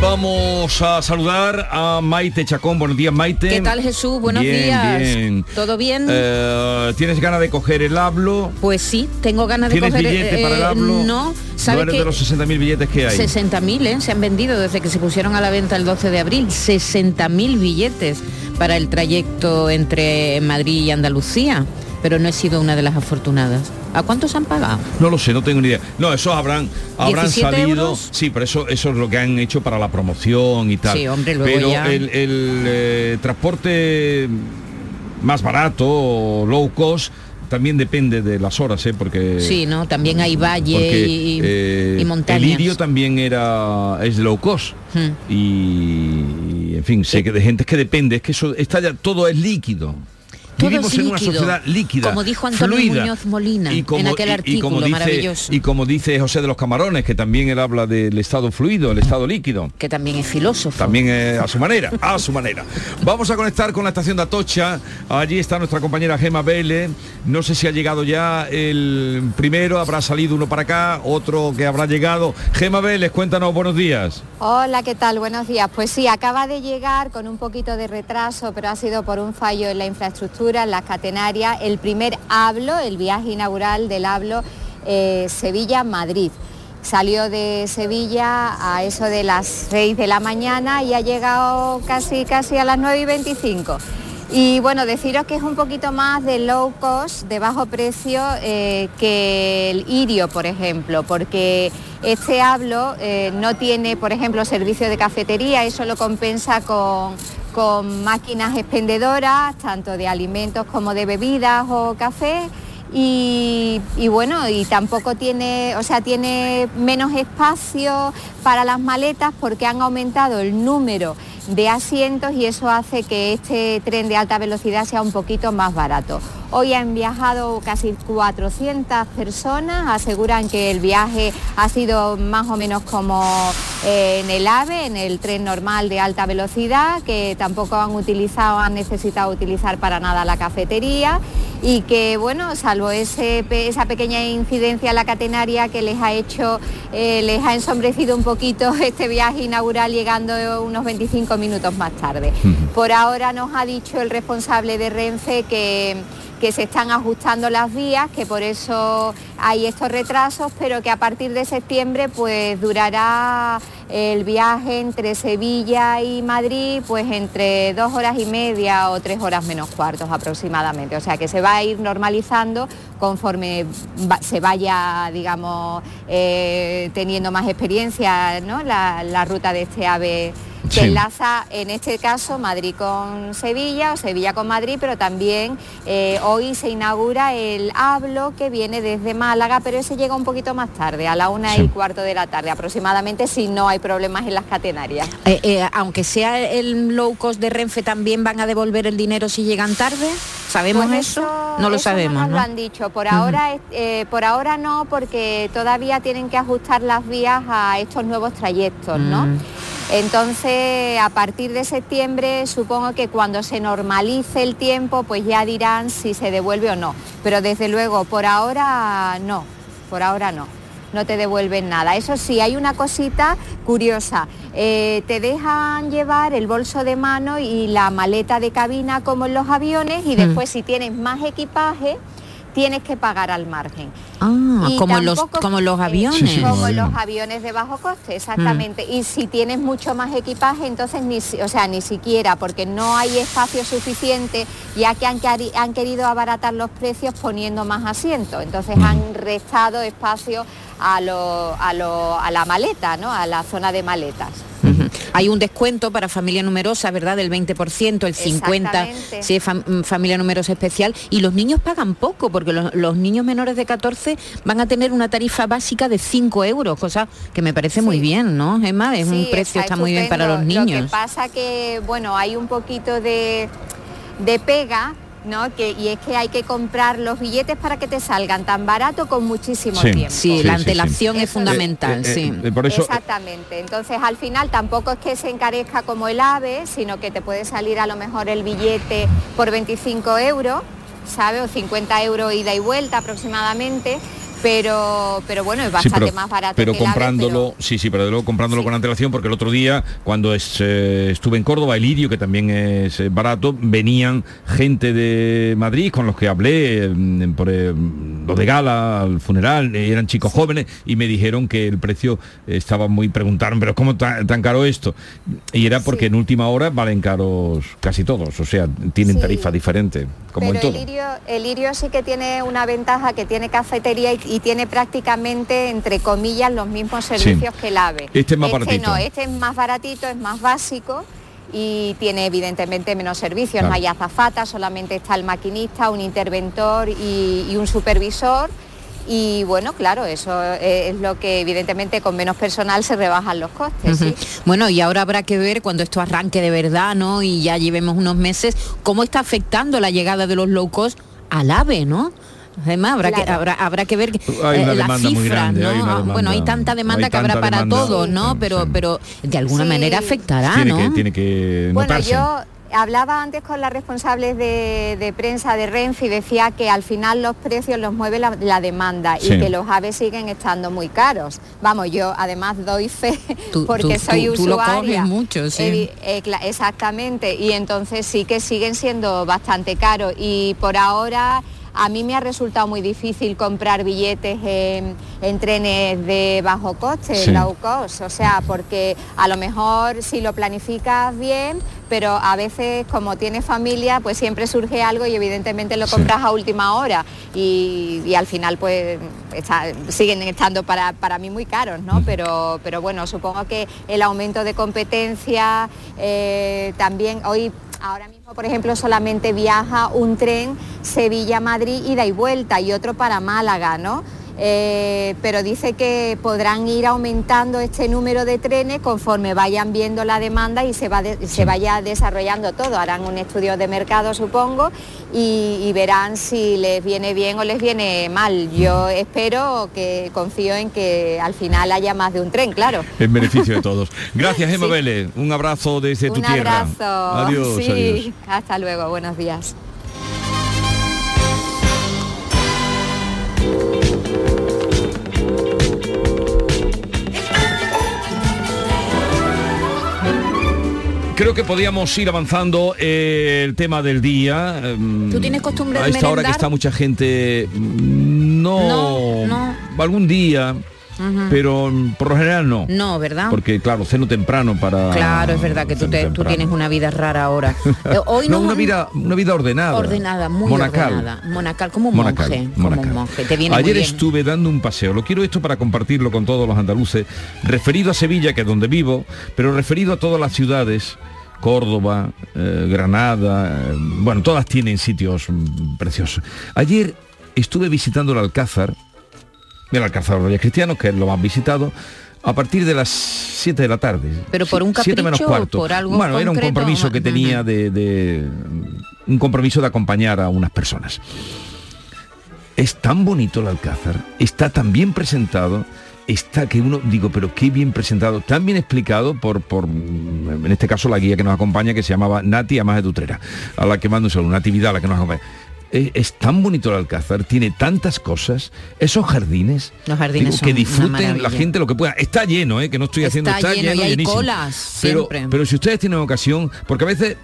Vamos a saludar a Maite Chacón. Buenos días, Maite. ¿Qué tal, Jesús? Buenos Bien, días. bien. ¿Todo bien? Eh, ¿Tienes ganas de coger el hablo? Pues sí, tengo ganas de ¿Tienes coger... billete para el eh, hablo? No, ¿No ¿sabes que de los 60.000 billetes que hay? 60.000 ¿eh? se han vendido desde que se pusieron a la venta el 12 de abril. 60.000 billetes para el trayecto entre Madrid y Andalucía. Pero no he sido una de las afortunadas. ¿A cuántos han pagado? No lo sé, no tengo ni idea. No, esos habrán, habrán 17 salido. euros. Sí, pero eso, eso es lo que han hecho para la promoción y tal. Sí, hombre, luego pero ya- el, el, eh, transporte más barato o low cost también depende de las horas, ¿eh? Porque Sí, ¿no? También hay valle porque, y, eh, y montañas. El Irio también era es low cost. Hmm. Y, y, en fin, sé que de gente es que depende, es que eso está ya todo es líquido. Todo Vivimos es en una líquido, sociedad líquida. Como dijo Antonio fluida. Muñoz Molina Y como- en aquel y- y artículo como dice- maravilloso. Y como dice José de los Camarones, que también él habla del estado fluido, el estado líquido. Que también es filósofo. También a su manera, a su manera. Vamos a conectar con la estación de Atocha. Allí está nuestra compañera Gema Vélez. No sé si ha llegado ya el primero, habrá salido uno para acá, otro que habrá llegado. Gema Vélez, cuéntanos, buenos días. Hola, ¿qué tal? Buenos días. Pues sí, acaba de llegar con un poquito de retraso, pero ha sido por un fallo en la infraestructura, en las catenarias, el primer hablo, el viaje inaugural del hablo eh, Sevilla-Madrid. Salió de Sevilla a eso de las 6 de la mañana y ha llegado casi, casi a las 9 y 25. Y bueno, deciros que es un poquito más de low cost, de bajo precio, eh, que el Irio, por ejemplo, porque este hablo eh, no tiene, por ejemplo, servicio de cafetería, eso lo compensa con, con máquinas expendedoras, tanto de alimentos como de bebidas o café. Y, bueno, y tampoco tiene, o sea, tiene menos espacio para las maletas porque han aumentado el número de asientos y eso hace que este tren de alta velocidad sea un poquito más barato. Hoy han viajado casi 400 personas, aseguran que el viaje ha sido más o menos como eh, en el AVE, en el tren normal de alta velocidad, que tampoco han utilizado, han necesitado utilizar para nada la cafetería. Y que bueno, salvo ese esa pequeña incidencia en la catenaria que les ha hecho, eh, les ha ensombrecido un poquito este viaje inaugural llegando unos 25 minutos más tarde. Por ahora nos ha dicho el responsable de Renfe que, que se están ajustando las vías, que por eso hay estos retrasos, pero que a partir de septiembre pues durará el viaje entre Sevilla y Madrid pues entre dos horas y media o tres horas menos cuartos aproximadamente. O sea que se va a ir normalizando conforme se vaya, digamos, eh, teniendo más experiencia ¿no? la, la ruta de este ave que enlaza en este caso Madrid con Sevilla o Sevilla con Madrid, pero también eh, hoy se inaugura el Hablo que viene desde Málaga, pero ese llega un poquito más tarde, a la una y cuarto de la tarde aproximadamente, si no hay problemas en las catenarias. Eh, eh, aunque sea el low cost de Renfe, ¿también van a devolver el dinero si llegan tarde? ¿Sabemos Pues eso? No lo sabemos. No ¿no? lo han dicho. Por ahora, eh, por ahora no, porque todavía tienen que ajustar las vías a estos nuevos trayectos, ¿no? Mm. Entonces, a partir de septiembre, supongo que cuando se normalice el tiempo, pues ya dirán si se devuelve o no. Pero desde luego, por ahora no, por ahora no. No te devuelven nada. Eso sí, hay una cosita curiosa. Eh, te dejan llevar el bolso de mano y la maleta de cabina como en los aviones y Mm. después si tienes más equipaje tienes que pagar al margen. Ah, Y como los, como los eh, aviones. como los aviones de bajo coste, exactamente. Mm. Y si tienes mucho más equipaje, entonces ni, o sea, ni siquiera, porque no hay espacio suficiente, ya que han, queri- han querido abaratar los precios poniendo más asientos. Entonces Mm. han restado espacio a, lo- a, lo- a la maleta, ¿no? A la zona de maletas. Hay un descuento para familia numerosa, ¿verdad? Del 20%, el 50% Exactamente. si es fam- familia numerosa especial. Y los niños pagan poco, porque los, los niños menores de 14 van a tener una tarifa básica de 5 euros, cosa que me parece muy bien, ¿no? Emma, es un precio, está, muy bien para los estupendo. Lo que niños. pasa que, bueno, hay un poquito de, de pega, ¿no? Que, y es que hay que comprar los billetes para que te salgan tan barato con muchísimo Sí. tiempo. Sí, Sí, la antelación sí. es fundamental, Eh, eh, sí. eh, por eso- Exactamente. Entonces, al final tampoco es que se encarezca como el AVE, sino que te puede salir a lo mejor el billete por 25 euros, ¿sabes? O 50 euros ida y vuelta aproximadamente. Pero, pero bueno, es Sí, bastante pero, más barato pero que el AVE, comprándolo, sí, sí, pero de luego comprándolo con antelación, porque el otro día, cuando es, eh, estuve en Córdoba, el Irio, que también es eh, barato, venían gente de Madrid con los que hablé mm, por eh, lo de gala, al funeral, eran chicos jóvenes, y me dijeron que el precio estaba muy, preguntaron, pero ¿cómo tan, tan caro esto? Y era porque en última hora valen caros casi todos, o sea, tienen Sí. tarifa diferente, como Pero en todo. el lirio, el lirio sí que tiene una ventaja que tiene cafetería y, y tiene prácticamente, entre comillas, los mismos servicios que el AVE. Este es más baratito. no, este es más baratito, es más básico y tiene evidentemente menos servicios. No hay azafata, solamente está el maquinista, un interventor y, y un supervisor. Y bueno, claro, eso es lo que evidentemente con menos personal se rebajan los costes. Bueno, y ahora habrá que ver cuando esto arranque de verdad, ¿no? Y ya llevemos unos meses, cómo está afectando la llegada de los low cost al AVE, ¿no? Además, habrá, que, habrá, habrá que ver Hay una eh, muy cifras, grande, ¿no? hay una Ah, demanda- bueno, hay tanta demanda hay que habrá para todos, ¿no? sí, pero, pero de alguna Sí. manera afectará, tiene ¿no? que, tiene que Bueno, notarse. yo hablaba antes con las responsables de, de prensa de Renfe y decía que al final los precios los mueve la, la demanda Sí. y que los aves siguen estando muy caros. Vamos, yo además doy fe Tú- porque tú- soy tú- tú lo usuaria. coges mucho, sí. Eh, cla- exactamente, y entonces sí que siguen siendo bastante caros y por ahora... A mí me ha resultado muy difícil comprar billetes en, en trenes de bajo coste, Sí. low cost, o sea, porque a lo mejor si lo planificas bien, pero a veces como tienes familia, pues siempre surge algo y evidentemente lo compras a última hora y, y al final pues está- siguen estando para, para mí muy caros, ¿no? Pero, pero bueno, supongo que el aumento de competencia eh, también hoy... Ahora mismo, por ejemplo, solamente viaja un tren Sevilla-Madrid ida y vuelta y otro para Málaga, ¿no? Eh, pero dice que podrán ir aumentando este número de trenes conforme vayan viendo la demanda y se, va de- se vaya desarrollando todo. Harán un estudio de mercado, supongo, y, y verán si les viene bien o les viene mal. Yo espero que confío en que al final haya más de un tren, claro. En beneficio de todos. Gracias, Emma Sí. Vélez. Un abrazo desde tu un tierra. abrazo. Adiós, Sí, adiós. Hasta luego, buenos días. Creo que podíamos ir avanzando eh, el tema del día. ¿Tú tienes costumbre a esta hora que está mucha gente, mm, no, No, no. algún día, pero mm, por lo general no. No, ¿verdad? Porque claro, ceno temprano para. Claro, es verdad que tú, te- tienes una vida rara ahora. Eh, Hoy no, nos una vida, una vida ordenada. ordenada, muy Monacal. ordenada. Monacal, como un Monacal, monje. Como un monje. Te viene Ayer muy bien. estuve dando un paseo, lo quiero esto para compartirlo con todos los andaluces, referido a Sevilla, que es donde vivo, pero referido a todas las ciudades, Córdoba, eh, Granada, eh, bueno, todas tienen sitios mm, preciosos. Ayer estuve visitando el Alcázar, el Alcázar de los Reyes Cristianos, que es lo más visitado, a partir de las 7 de la tarde. Pero por un Siete menos capricho cuarto. por algo Bueno, era un compromiso que tenía de, de- un compromiso de acompañar a unas personas. Es tan bonito el Alcázar, está tan bien presentado, está que uno, digo, pero qué bien presentado, tan bien explicado por, por mm, en este caso la guía que nos acompaña, que se llamaba Nati Amas de Tutrera, a la que mando un saludo, Natividad, a la que nos acompaña. Es, es tan bonito el Alcázar, tiene tantas cosas, esos jardines, Los jardines digo, que disfruten la gente lo que pueda. Está lleno, ¿eh? que no estoy haciendo, Está está lleno y hay llenísimo. colas pero, siempre. pero si ustedes tienen ocasión, porque a veces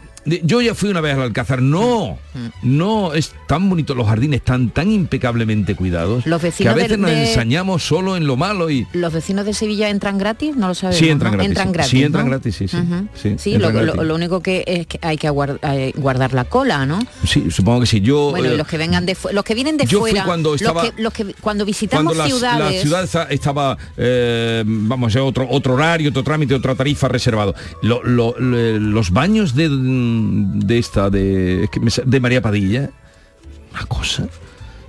yo ya fui una vez al Alcázar, no, Mm. no, es tan bonito, los jardines están tan impecablemente cuidados Los que a vecinos veces del- nos de- ensañamos solo en lo malo y ¿Los vecinos de Sevilla entran gratis? No lo sabemos. sí entran ¿no? gratis, Entran sí, gratis. sí entran gratis, sí, sí, sí, lo, lo- gratis. lo único que es que hay que eh, guardar la cola, ¿no? Sí, supongo que sí. Yo Bueno, y eh, los que vengan de los que vienen de yo fui fuera, cuando los estaba- que- los que, cuando visitamos cuando la, ciudades, la ciudad esta- estaba eh, vamos a otro otro horario otro trámite otra tarifa reservado Lo- los baños de, de esta de, de María Padilla. Una cosa.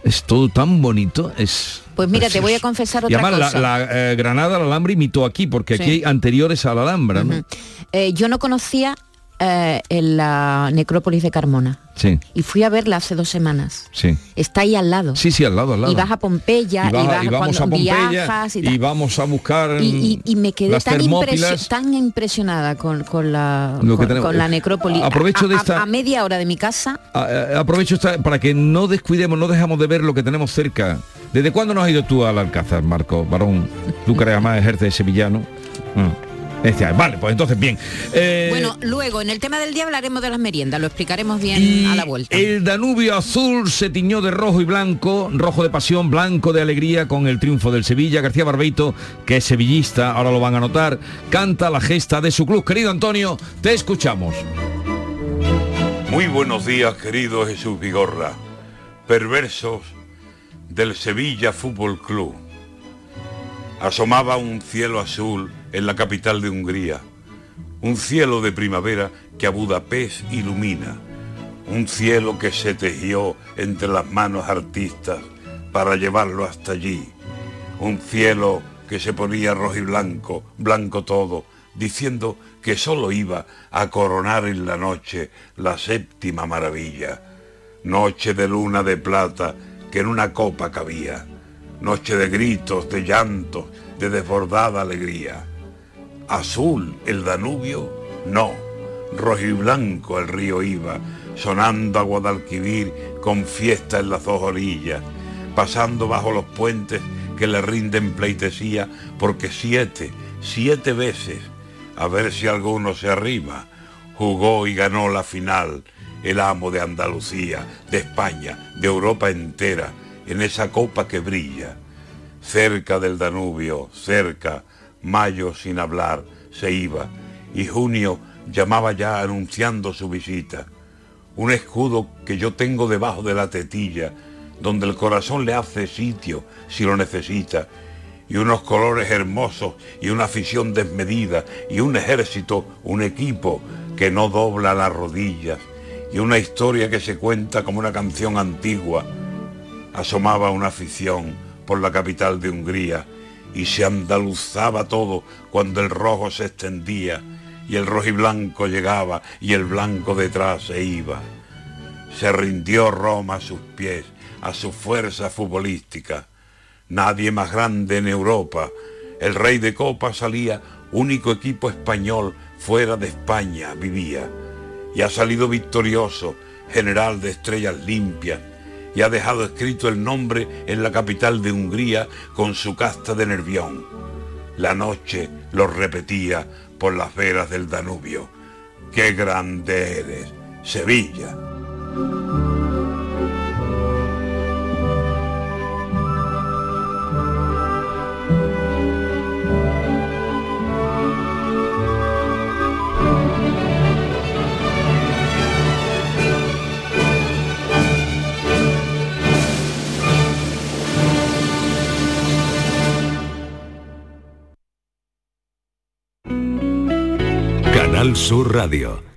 Es todo tan bonito es Pues mira, te voy a confesar y otra además la, cosa. la, eh, Granada la Alhambra imitó aquí porque aquí hay anteriores a la Alhambra ¿no? Eh, yo no conocía eh, en la necrópolis de Carmona sí y fui a verla hace dos semanas. sí Está ahí al lado. sí sí al lado al lado Y vas a Pompeya, y, vas- y vas y vamos a Pompeya viajas y, vamos a buscar Y, me quedé tan, impresio- termópilas tan impresionada con, con la, Lo con, la necrópolis. Aprovecho a, de esta- a media hora de mi casa. A- a- aprovecho esta- para que no descuidemos, no dejamos de ver lo que tenemos cerca. ¿Desde cuándo no has ido tú al Alcázar, Marco Barón? Tú que además ejerces de sevillano. Mm. Este año. vale, pues entonces bien. Eh, Bueno, luego en el tema del día hablaremos de las meriendas, lo explicaremos bien y a la vuelta. el Danubio azul se tiñó de rojo y blanco, rojo de pasión, blanco de alegría con el triunfo del Sevilla. García Barbeito, que es sevillista, ahora lo van a notar, canta la gesta de su club. Querido Antonio, te escuchamos. Muy buenos días, querido Jesús Vigorra, perversos del Sevilla Fútbol Club. Asomaba un cielo azul en la capital de Hungría, un cielo de primavera que a Budapest ilumina, un cielo que se tejió entre las manos artistas para llevarlo hasta allí, un cielo que se ponía rojo y blanco, blanco todo, diciendo que solo iba a coronar en la noche la séptima maravilla, noche de luna de plata que en una copa cabía, noche de gritos, de llantos, de desbordada alegría. Azul el Danubio, no, rojo y blanco el río iba, sonando a Guadalquivir con fiesta en las dos orillas, pasando bajo los puentes que le rinden pleitesía, porque siete, siete veces, a ver si alguno se arrima, jugó y ganó la final el amo de Andalucía, de España, de Europa entera, en esa copa que brilla. Cerca del Danubio, cerca, mayo sin hablar, se iba, y junio llamaba ya anunciando su visita. Un escudo que yo tengo debajo de la tetilla, donde el corazón le hace sitio si lo necesita, y unos colores hermosos y una afición desmedida, y un ejército, un equipo que no dobla las rodillas, y una historia que se cuenta como una canción antigua. Asomaba una afición por la capital de Hungría, y se andaluzaba todo cuando el rojo se extendía, y el rojo y blanco llegaba, y el blanco detrás se iba. Se rindió Roma a sus pies, a su fuerza futbolística. Nadie más grande en Europa. El rey de copa salía, único equipo español fuera de España vivía. Y ha salido victorioso, general de estrellas limpias, y ha dejado escrito el nombre en la capital de Hungría con su casta de Nervión. La noche lo repetía por las veras del Danubio. qué grande eres, Sevilla. Sur Radio.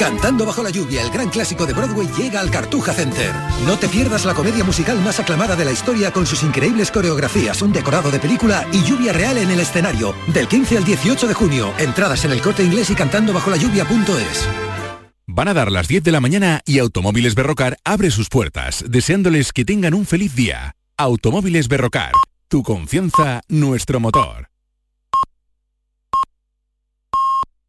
Cantando bajo la lluvia, el gran clásico de Broadway llega al Cartuja Center. No te pierdas la comedia musical más aclamada de la historia con sus increíbles coreografías, un decorado de película y lluvia real en el escenario. Del 15 al 18 de junio, entradas en el corte inglés y cantando bajo la lluvia.es. Van a dar las 10 de la mañana y Automóviles Berrocar abre sus puertas, deseándoles que tengan un feliz día. Automóviles Berrocar, tu confianza, nuestro motor.